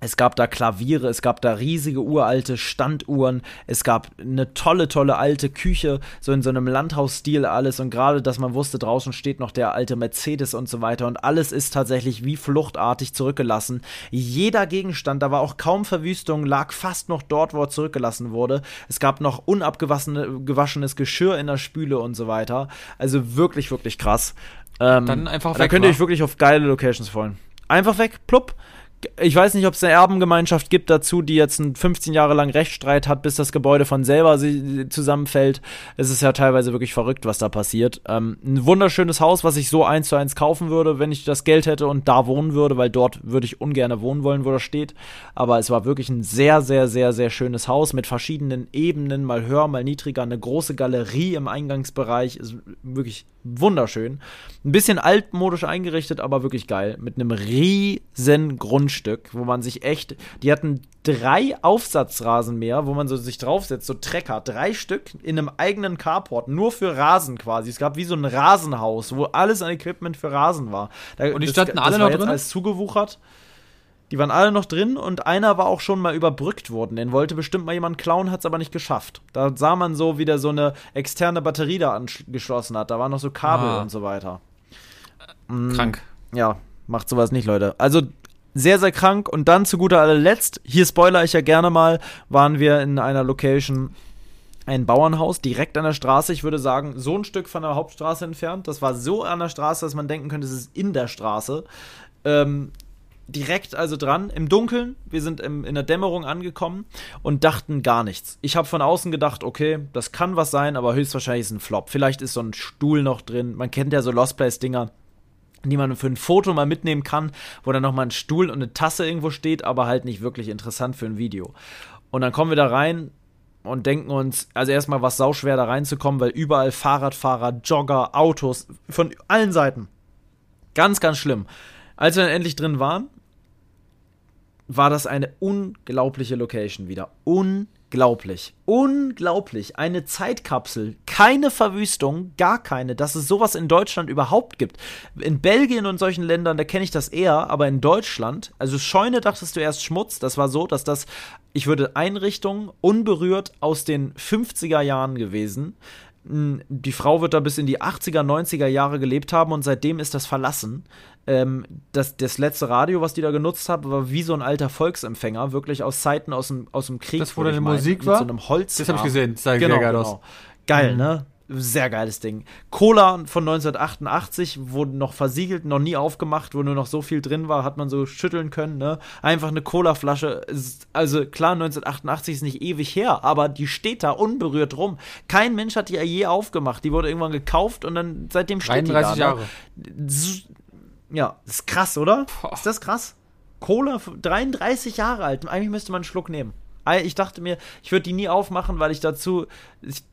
es gab da Klaviere, es gab da riesige uralte Standuhren, es gab eine tolle, tolle alte Küche, so in so einem Landhausstil alles und gerade, dass man wusste, draußen steht noch der alte Mercedes und so weiter und alles ist tatsächlich wie fluchtartig zurückgelassen. Jeder Gegenstand, da war auch kaum Verwüstung, lag fast noch dort, wo er zurückgelassen wurde. Es gab noch unabgewaschenes Geschirr in der Spüle und so weiter. Also wirklich, wirklich krass. Ähm, Dann einfach weg, Da könnt ihr euch wirklich auf geile Locations freuen. Einfach weg, plupp ich weiß nicht, ob es eine Erbengemeinschaft gibt dazu, die jetzt einen 15 Jahre lang Rechtsstreit hat, bis das Gebäude von selber zusammenfällt. Es ist ja teilweise wirklich verrückt, was da passiert. Ähm, ein wunderschönes Haus, was ich so eins zu eins kaufen würde, wenn ich das Geld hätte und da wohnen würde, weil dort würde ich ungern wohnen wollen, wo das steht. Aber es war wirklich ein sehr, sehr, sehr, sehr schönes Haus mit verschiedenen Ebenen, mal höher, mal niedriger, eine große Galerie im Eingangsbereich. Ist wirklich wunderschön. Ein bisschen altmodisch eingerichtet, aber wirklich geil. Mit einem riesen Grundstück, wo man sich echt. Die hatten drei Aufsatzrasenmäher, wo man so sich draufsetzt, so Trecker, drei Stück in einem eigenen Carport, nur für Rasen quasi. Es gab wie so ein Rasenhaus, wo alles an Equipment für Rasen war. Da, Und die standen das, alle das war noch drin? alles zugewuchert. Die waren alle noch drin und einer war auch schon mal überbrückt worden. Den wollte bestimmt mal jemand klauen, hat es aber nicht geschafft. Da sah man so, wie der so eine externe Batterie da angeschlossen hat. Da waren noch so Kabel ah. und so weiter. Mhm. Krank. Ja, macht sowas nicht, Leute. Also sehr, sehr krank. Und dann zu guter allerletzt, hier spoiler ich ja gerne mal, waren wir in einer Location, ein Bauernhaus direkt an der Straße. Ich würde sagen, so ein Stück von der Hauptstraße entfernt. Das war so an der Straße, dass man denken könnte, es ist in der Straße. Ähm, direkt also dran, im Dunkeln. Wir sind im, in der Dämmerung angekommen und dachten gar nichts. Ich habe von außen gedacht, okay, das kann was sein, aber höchstwahrscheinlich ist ein Flop. Vielleicht ist so ein Stuhl noch drin. Man kennt ja so Lost Place-Dinger die man für ein Foto mal mitnehmen kann, wo dann nochmal ein Stuhl und eine Tasse irgendwo steht, aber halt nicht wirklich interessant für ein Video. Und dann kommen wir da rein und denken uns, also erstmal war es sauschwer da reinzukommen, weil überall Fahrradfahrer, Jogger, Autos von allen Seiten. Ganz, ganz schlimm. Als wir dann endlich drin waren, war das eine unglaubliche Location wieder. Unglaublich. Unglaublich. Eine Zeitkapsel. Keine Verwüstung. Gar keine. Dass es sowas in Deutschland überhaupt gibt. In Belgien und solchen Ländern, da kenne ich das eher. Aber in Deutschland, also Scheune dachtest du erst Schmutz. Das war so, dass das, ich würde Einrichtung unberührt aus den 50er Jahren gewesen. Hm, die Frau wird da bis in die 80er, 90er Jahre gelebt haben und seitdem ist das verlassen. Ähm, das, das letzte Radio, was die da genutzt haben, war wie so ein alter Volksempfänger, wirklich aus Zeiten aus dem, aus dem Krieg. Das, wo deine Musik war? Mit so einem Holz. Das habe ich gesehen, das sah genau, sehr geil genau. aus. Geil, mhm. ne? Sehr geiles Ding. Cola von 1988 wurde noch versiegelt, noch nie aufgemacht, wo nur noch so viel drin war, hat man so schütteln können, ne? Einfach eine Cola-Flasche. Also klar, 1988 ist nicht ewig her, aber die steht da unberührt rum. Kein Mensch hat die je aufgemacht. Die wurde irgendwann gekauft und dann seitdem steht 33 die da. Ne? Jahre. Ja, das ist krass, oder? Boah. Ist das krass? Cola, 33 Jahre alt. Eigentlich müsste man einen Schluck nehmen. Ich dachte mir, ich würde die nie aufmachen, weil ich dazu. Ich,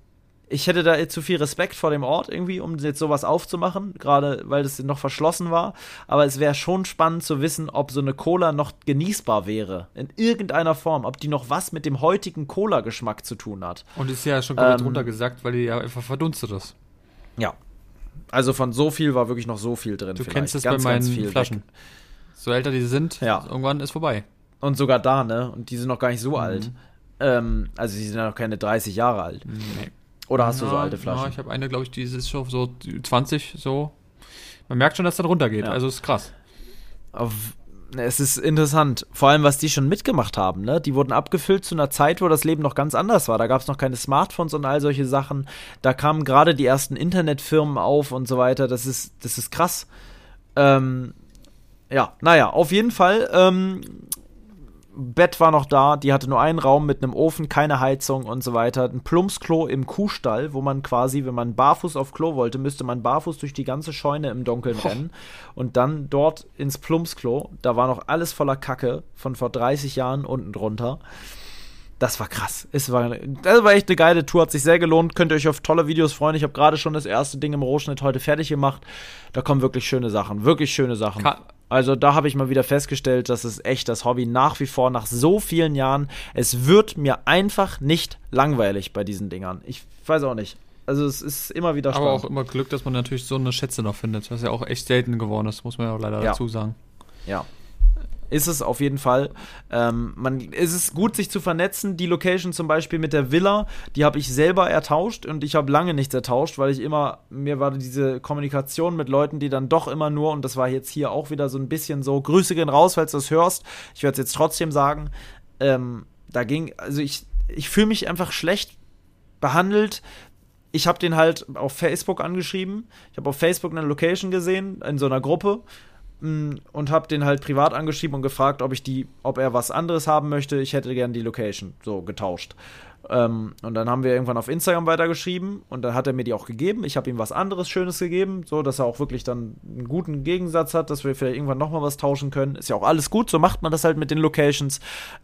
ich hätte da zu viel Respekt vor dem Ort irgendwie, um jetzt sowas aufzumachen, gerade weil das noch verschlossen war. Aber es wäre schon spannend zu wissen, ob so eine Cola noch genießbar wäre. In irgendeiner Form. Ob die noch was mit dem heutigen Cola-Geschmack zu tun hat. Und ist ja schon komplett ähm, runtergesagt, weil die ja einfach verdunstet ist. Ja, also von so viel war wirklich noch so viel drin. Du kennst es bei meinen Flaschen. Weg. So älter die sind, ja. irgendwann ist vorbei. Und sogar da, ne? Und die sind noch gar nicht so mhm. alt. Ähm, also die sind ja noch keine 30 Jahre alt. Nee. Oder hast ja, du so alte Flaschen? Ja, ich habe eine, glaube ich, die ist schon so 20, so. Man merkt schon, dass das runtergeht. Ja. Also ist krass. Auf, es ist interessant, vor allem was die schon mitgemacht haben. Ne? Die wurden abgefüllt zu einer Zeit, wo das Leben noch ganz anders war. Da gab es noch keine Smartphones und all solche Sachen. Da kamen gerade die ersten Internetfirmen auf und so weiter. Das ist, das ist krass. Ähm, ja, naja, auf jeden Fall. Ähm, Bett war noch da, die hatte nur einen Raum mit einem Ofen, keine Heizung und so weiter. Ein Plumpsklo im Kuhstall, wo man quasi, wenn man barfuß auf Klo wollte, müsste man barfuß durch die ganze Scheune im Dunkeln oh. rennen und dann dort ins Plumpsklo. Da war noch alles voller Kacke von vor 30 Jahren unten drunter. Das war krass. Es war, das war echt eine geile Tour, hat sich sehr gelohnt. Könnt ihr euch auf tolle Videos freuen. Ich habe gerade schon das erste Ding im Rohschnitt heute fertig gemacht. Da kommen wirklich schöne Sachen, wirklich schöne Sachen. Ka also da habe ich mal wieder festgestellt, dass es echt das Hobby nach wie vor nach so vielen Jahren, es wird mir einfach nicht langweilig bei diesen Dingern. Ich weiß auch nicht. Also es ist immer wieder spannend. Aber auch immer Glück, dass man natürlich so eine Schätze noch findet, was ja auch echt selten geworden ist, muss man ja auch leider ja. dazu sagen. Ja, ist es auf jeden Fall. Ähm, man, ist es gut, sich zu vernetzen. Die Location zum Beispiel mit der Villa, die habe ich selber ertauscht und ich habe lange nichts ertauscht, weil ich immer, mir war diese Kommunikation mit Leuten, die dann doch immer nur, und das war jetzt hier auch wieder so ein bisschen so, Grüße gehen raus, falls du das hörst. Ich werde es jetzt trotzdem sagen. Ähm, da ging, also ich, ich fühle mich einfach schlecht behandelt, ich habe den halt auf Facebook angeschrieben. Ich habe auf Facebook eine Location gesehen in so einer Gruppe und habe den halt privat angeschrieben und gefragt, ob ich die, ob er was anderes haben möchte. Ich hätte gern die Location so getauscht. Ähm, und dann haben wir irgendwann auf Instagram weitergeschrieben und dann hat er mir die auch gegeben. Ich habe ihm was anderes Schönes gegeben, so dass er auch wirklich dann einen guten Gegensatz hat, dass wir vielleicht irgendwann nochmal was tauschen können. Ist ja auch alles gut, so macht man das halt mit den Locations.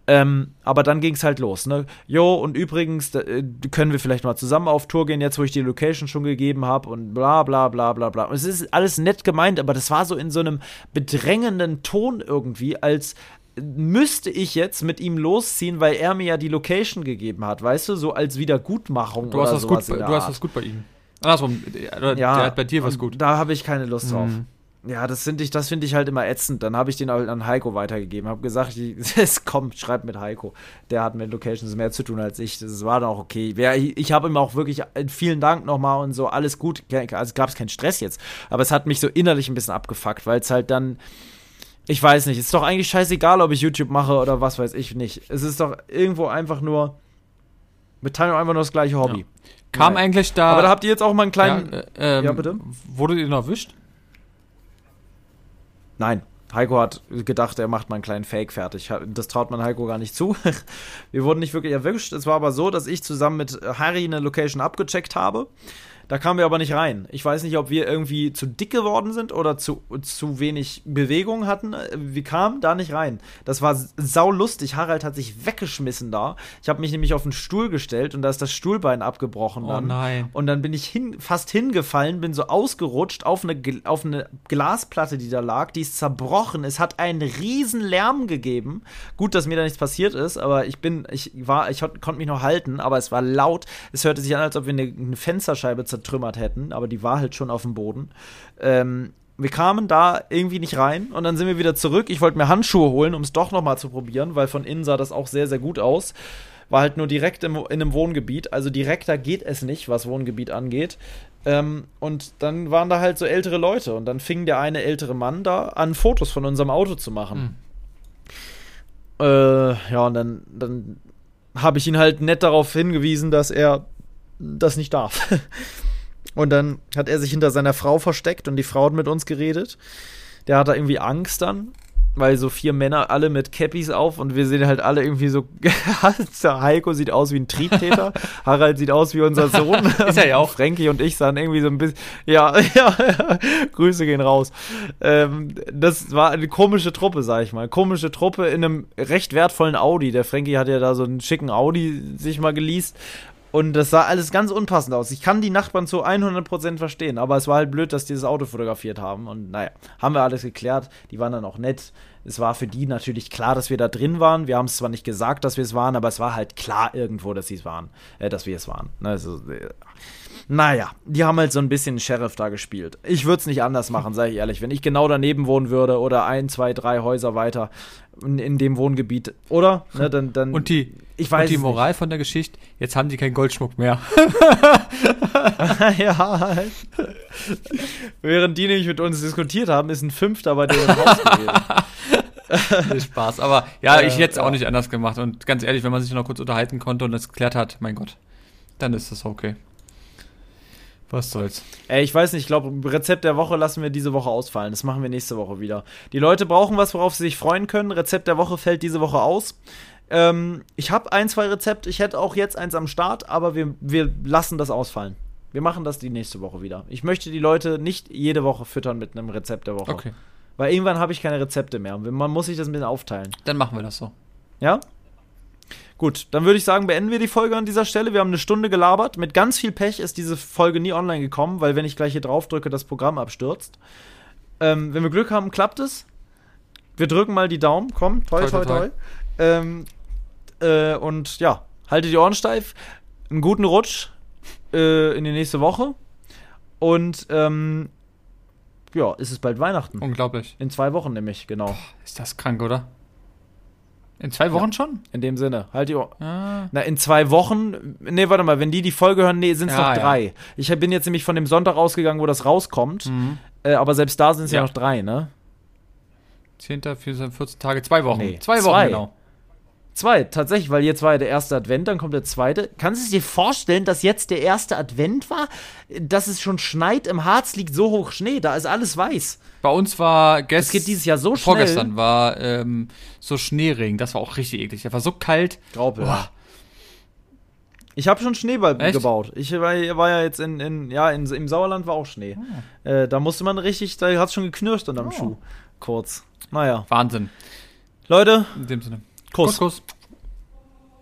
Ähm, aber dann ging es halt los, ne? Jo, und übrigens da, äh, können wir vielleicht mal zusammen auf Tour gehen, jetzt wo ich die Location schon gegeben habe und bla bla bla bla bla. Und es ist alles nett gemeint, aber das war so in so einem bedrängenden Ton irgendwie, als müsste ich jetzt mit ihm losziehen, weil er mir ja die Location gegeben hat, weißt du, so als Wiedergutmachung du hast oder sowas. Gut, du hast das gut bei ihm. Andersrum, der, ja, der hat bei dir was gut. Da habe ich keine Lust drauf. Mhm. Ja, das finde ich, das ich halt immer ätzend. Dann habe ich den halt an Heiko weitergegeben. Habe gesagt, es kommt, schreibt mit Heiko. Der hat mit Locations mehr zu tun als ich. Das war dann auch okay. Ich habe ihm auch wirklich vielen Dank nochmal und so alles gut. Also gab es keinen Stress jetzt. Aber es hat mich so innerlich ein bisschen abgefuckt, weil es halt dann ich weiß nicht. Ist doch eigentlich scheißegal, ob ich YouTube mache oder was weiß ich nicht. Es ist doch irgendwo einfach nur. Wir teilen einfach nur das gleiche Hobby. Ja. Kam Nein. eigentlich da. Aber da habt ihr jetzt auch mal einen kleinen. Ja, äh, ähm, ja bitte. Wurdet ihr noch erwischt? Nein. Heiko hat gedacht, er macht mal einen kleinen Fake fertig. Das traut man Heiko gar nicht zu. Wir wurden nicht wirklich erwischt. Es war aber so, dass ich zusammen mit Harry eine Location abgecheckt habe. Da kamen wir aber nicht rein. Ich weiß nicht, ob wir irgendwie zu dick geworden sind oder zu, zu wenig Bewegung hatten. Wir kamen da nicht rein. Das war saulustig. Harald hat sich weggeschmissen da. Ich habe mich nämlich auf den Stuhl gestellt und da ist das Stuhlbein abgebrochen dann. Oh nein. Und dann bin ich hin, fast hingefallen, bin so ausgerutscht auf eine, auf eine Glasplatte, die da lag. Die ist zerbrochen. Es hat einen riesen Lärm gegeben. Gut, dass mir da nichts passiert ist, aber ich bin, ich war, ich konnte mich noch halten, aber es war laut. Es hörte sich an, als ob wir eine, eine Fensterscheibe zerbrochen zertrümmert hätten, aber die war halt schon auf dem Boden. Ähm, wir kamen da irgendwie nicht rein und dann sind wir wieder zurück. Ich wollte mir Handschuhe holen, um es doch nochmal zu probieren, weil von innen sah das auch sehr, sehr gut aus. War halt nur direkt im, in einem Wohngebiet, also direkter geht es nicht, was Wohngebiet angeht. Ähm, und dann waren da halt so ältere Leute und dann fing der eine ältere Mann da an, Fotos von unserem Auto zu machen. Mhm. Äh, ja, und dann, dann habe ich ihn halt nett darauf hingewiesen, dass er das nicht darf. Und dann hat er sich hinter seiner Frau versteckt und die Frau hat mit uns geredet. Der hat da irgendwie Angst dann, weil so vier Männer alle mit Cappies auf und wir sehen halt alle irgendwie so. Heiko sieht aus wie ein Triebtäter, Harald sieht aus wie unser Sohn. Ist er ja auch. Frankie und ich sahen irgendwie so ein bisschen. Ja, ja, Grüße gehen raus. Ähm, das war eine komische Truppe, sag ich mal. Komische Truppe in einem recht wertvollen Audi. Der Frankie hat ja da so einen schicken Audi sich mal geleast und das sah alles ganz unpassend aus. Ich kann die Nachbarn zu 100% verstehen, aber es war halt blöd, dass die das Auto fotografiert haben. Und naja, haben wir alles geklärt. Die waren dann auch nett. Es war für die natürlich klar, dass wir da drin waren. Wir haben es zwar nicht gesagt, dass wir es waren, aber es war halt klar irgendwo, dass sie es waren. Äh, dass wir es waren. Also, äh, naja, die haben halt so ein bisschen Sheriff da gespielt. Ich würde es nicht anders machen, sage ich ehrlich. Wenn ich genau daneben wohnen würde oder ein, zwei, drei Häuser weiter in, in dem Wohngebiet, oder? Ne, dann, dann, und die, ich weiß und die Moral nicht. von der Geschichte, jetzt haben die keinen Goldschmuck mehr. ja, halt. Während die nämlich mit uns diskutiert haben, ist ein Fünfter bei denen rausgewählt. Spaß, aber ja, ich hätte es auch nicht anders gemacht. Und ganz ehrlich, wenn man sich noch kurz unterhalten konnte und das geklärt hat, mein Gott, dann ist das okay. Was soll's. Ey, ich weiß nicht, ich glaube, Rezept der Woche lassen wir diese Woche ausfallen. Das machen wir nächste Woche wieder. Die Leute brauchen was, worauf sie sich freuen können. Rezept der Woche fällt diese Woche aus. Ähm, ich habe ein, zwei Rezepte. Ich hätte auch jetzt eins am Start, aber wir, wir lassen das ausfallen. Wir machen das die nächste Woche wieder. Ich möchte die Leute nicht jede Woche füttern mit einem Rezept der Woche. Okay. Weil irgendwann habe ich keine Rezepte mehr. Man muss sich das ein bisschen aufteilen. Dann machen wir das so. Ja? Gut, dann würde ich sagen, beenden wir die Folge an dieser Stelle. Wir haben eine Stunde gelabert. Mit ganz viel Pech ist diese Folge nie online gekommen, weil wenn ich gleich hier drauf drücke, das Programm abstürzt. Ähm, wenn wir Glück haben, klappt es. Wir drücken mal die Daumen. Komm, toi, toi, toi. toi. Ähm, äh, und ja, haltet die Ohren steif. Einen guten Rutsch äh, in die nächste Woche. Und ähm, ja, ist es bald Weihnachten. Unglaublich. In zwei Wochen nämlich, genau. Boah, ist das krank, oder? In zwei Wochen ja, schon? In dem Sinne. Halt die Ohr. Ah. Na, in zwei Wochen. Nee, warte mal, wenn die die Folge hören, nee, sind es ja, noch drei. Ja. Ich bin jetzt nämlich von dem Sonntag ausgegangen, wo das rauskommt. Mhm. Äh, aber selbst da sind es ja. noch drei, ne? 10., 14, 14 Tage, zwei Wochen. Nee, zwei Wochen, zwei. genau. Zwei, tatsächlich, weil jetzt war ja der erste Advent, dann kommt der zweite. Kannst du dir vorstellen, dass jetzt der erste Advent war? Dass es schon schneit, im Harz liegt so hoch Schnee, da ist alles weiß. Bei uns war gestern. Es geht dieses Jahr so schnell. Vorgestern war ähm, so Schneeregen, das war auch richtig eklig. Der war so kalt. Graupel. Ich habe schon Schneeball Echt? gebaut. Ich war, war, ja jetzt in, in ja, in, im Sauerland war auch Schnee. Oh. Äh, da musste man richtig, da hat es schon geknirscht unterm oh. Schuh. Kurz. Naja. Wahnsinn. Leute. In dem Sinne. Kuss. Kuss, Kuss.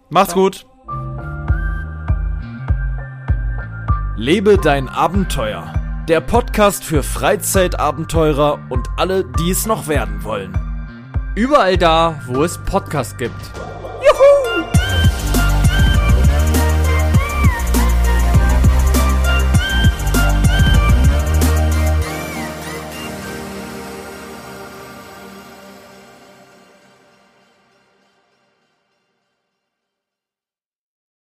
Macht's Ciao. gut. Lebe dein Abenteuer. Der Podcast für Freizeitabenteurer und alle, die es noch werden wollen. Überall da, wo es Podcasts gibt.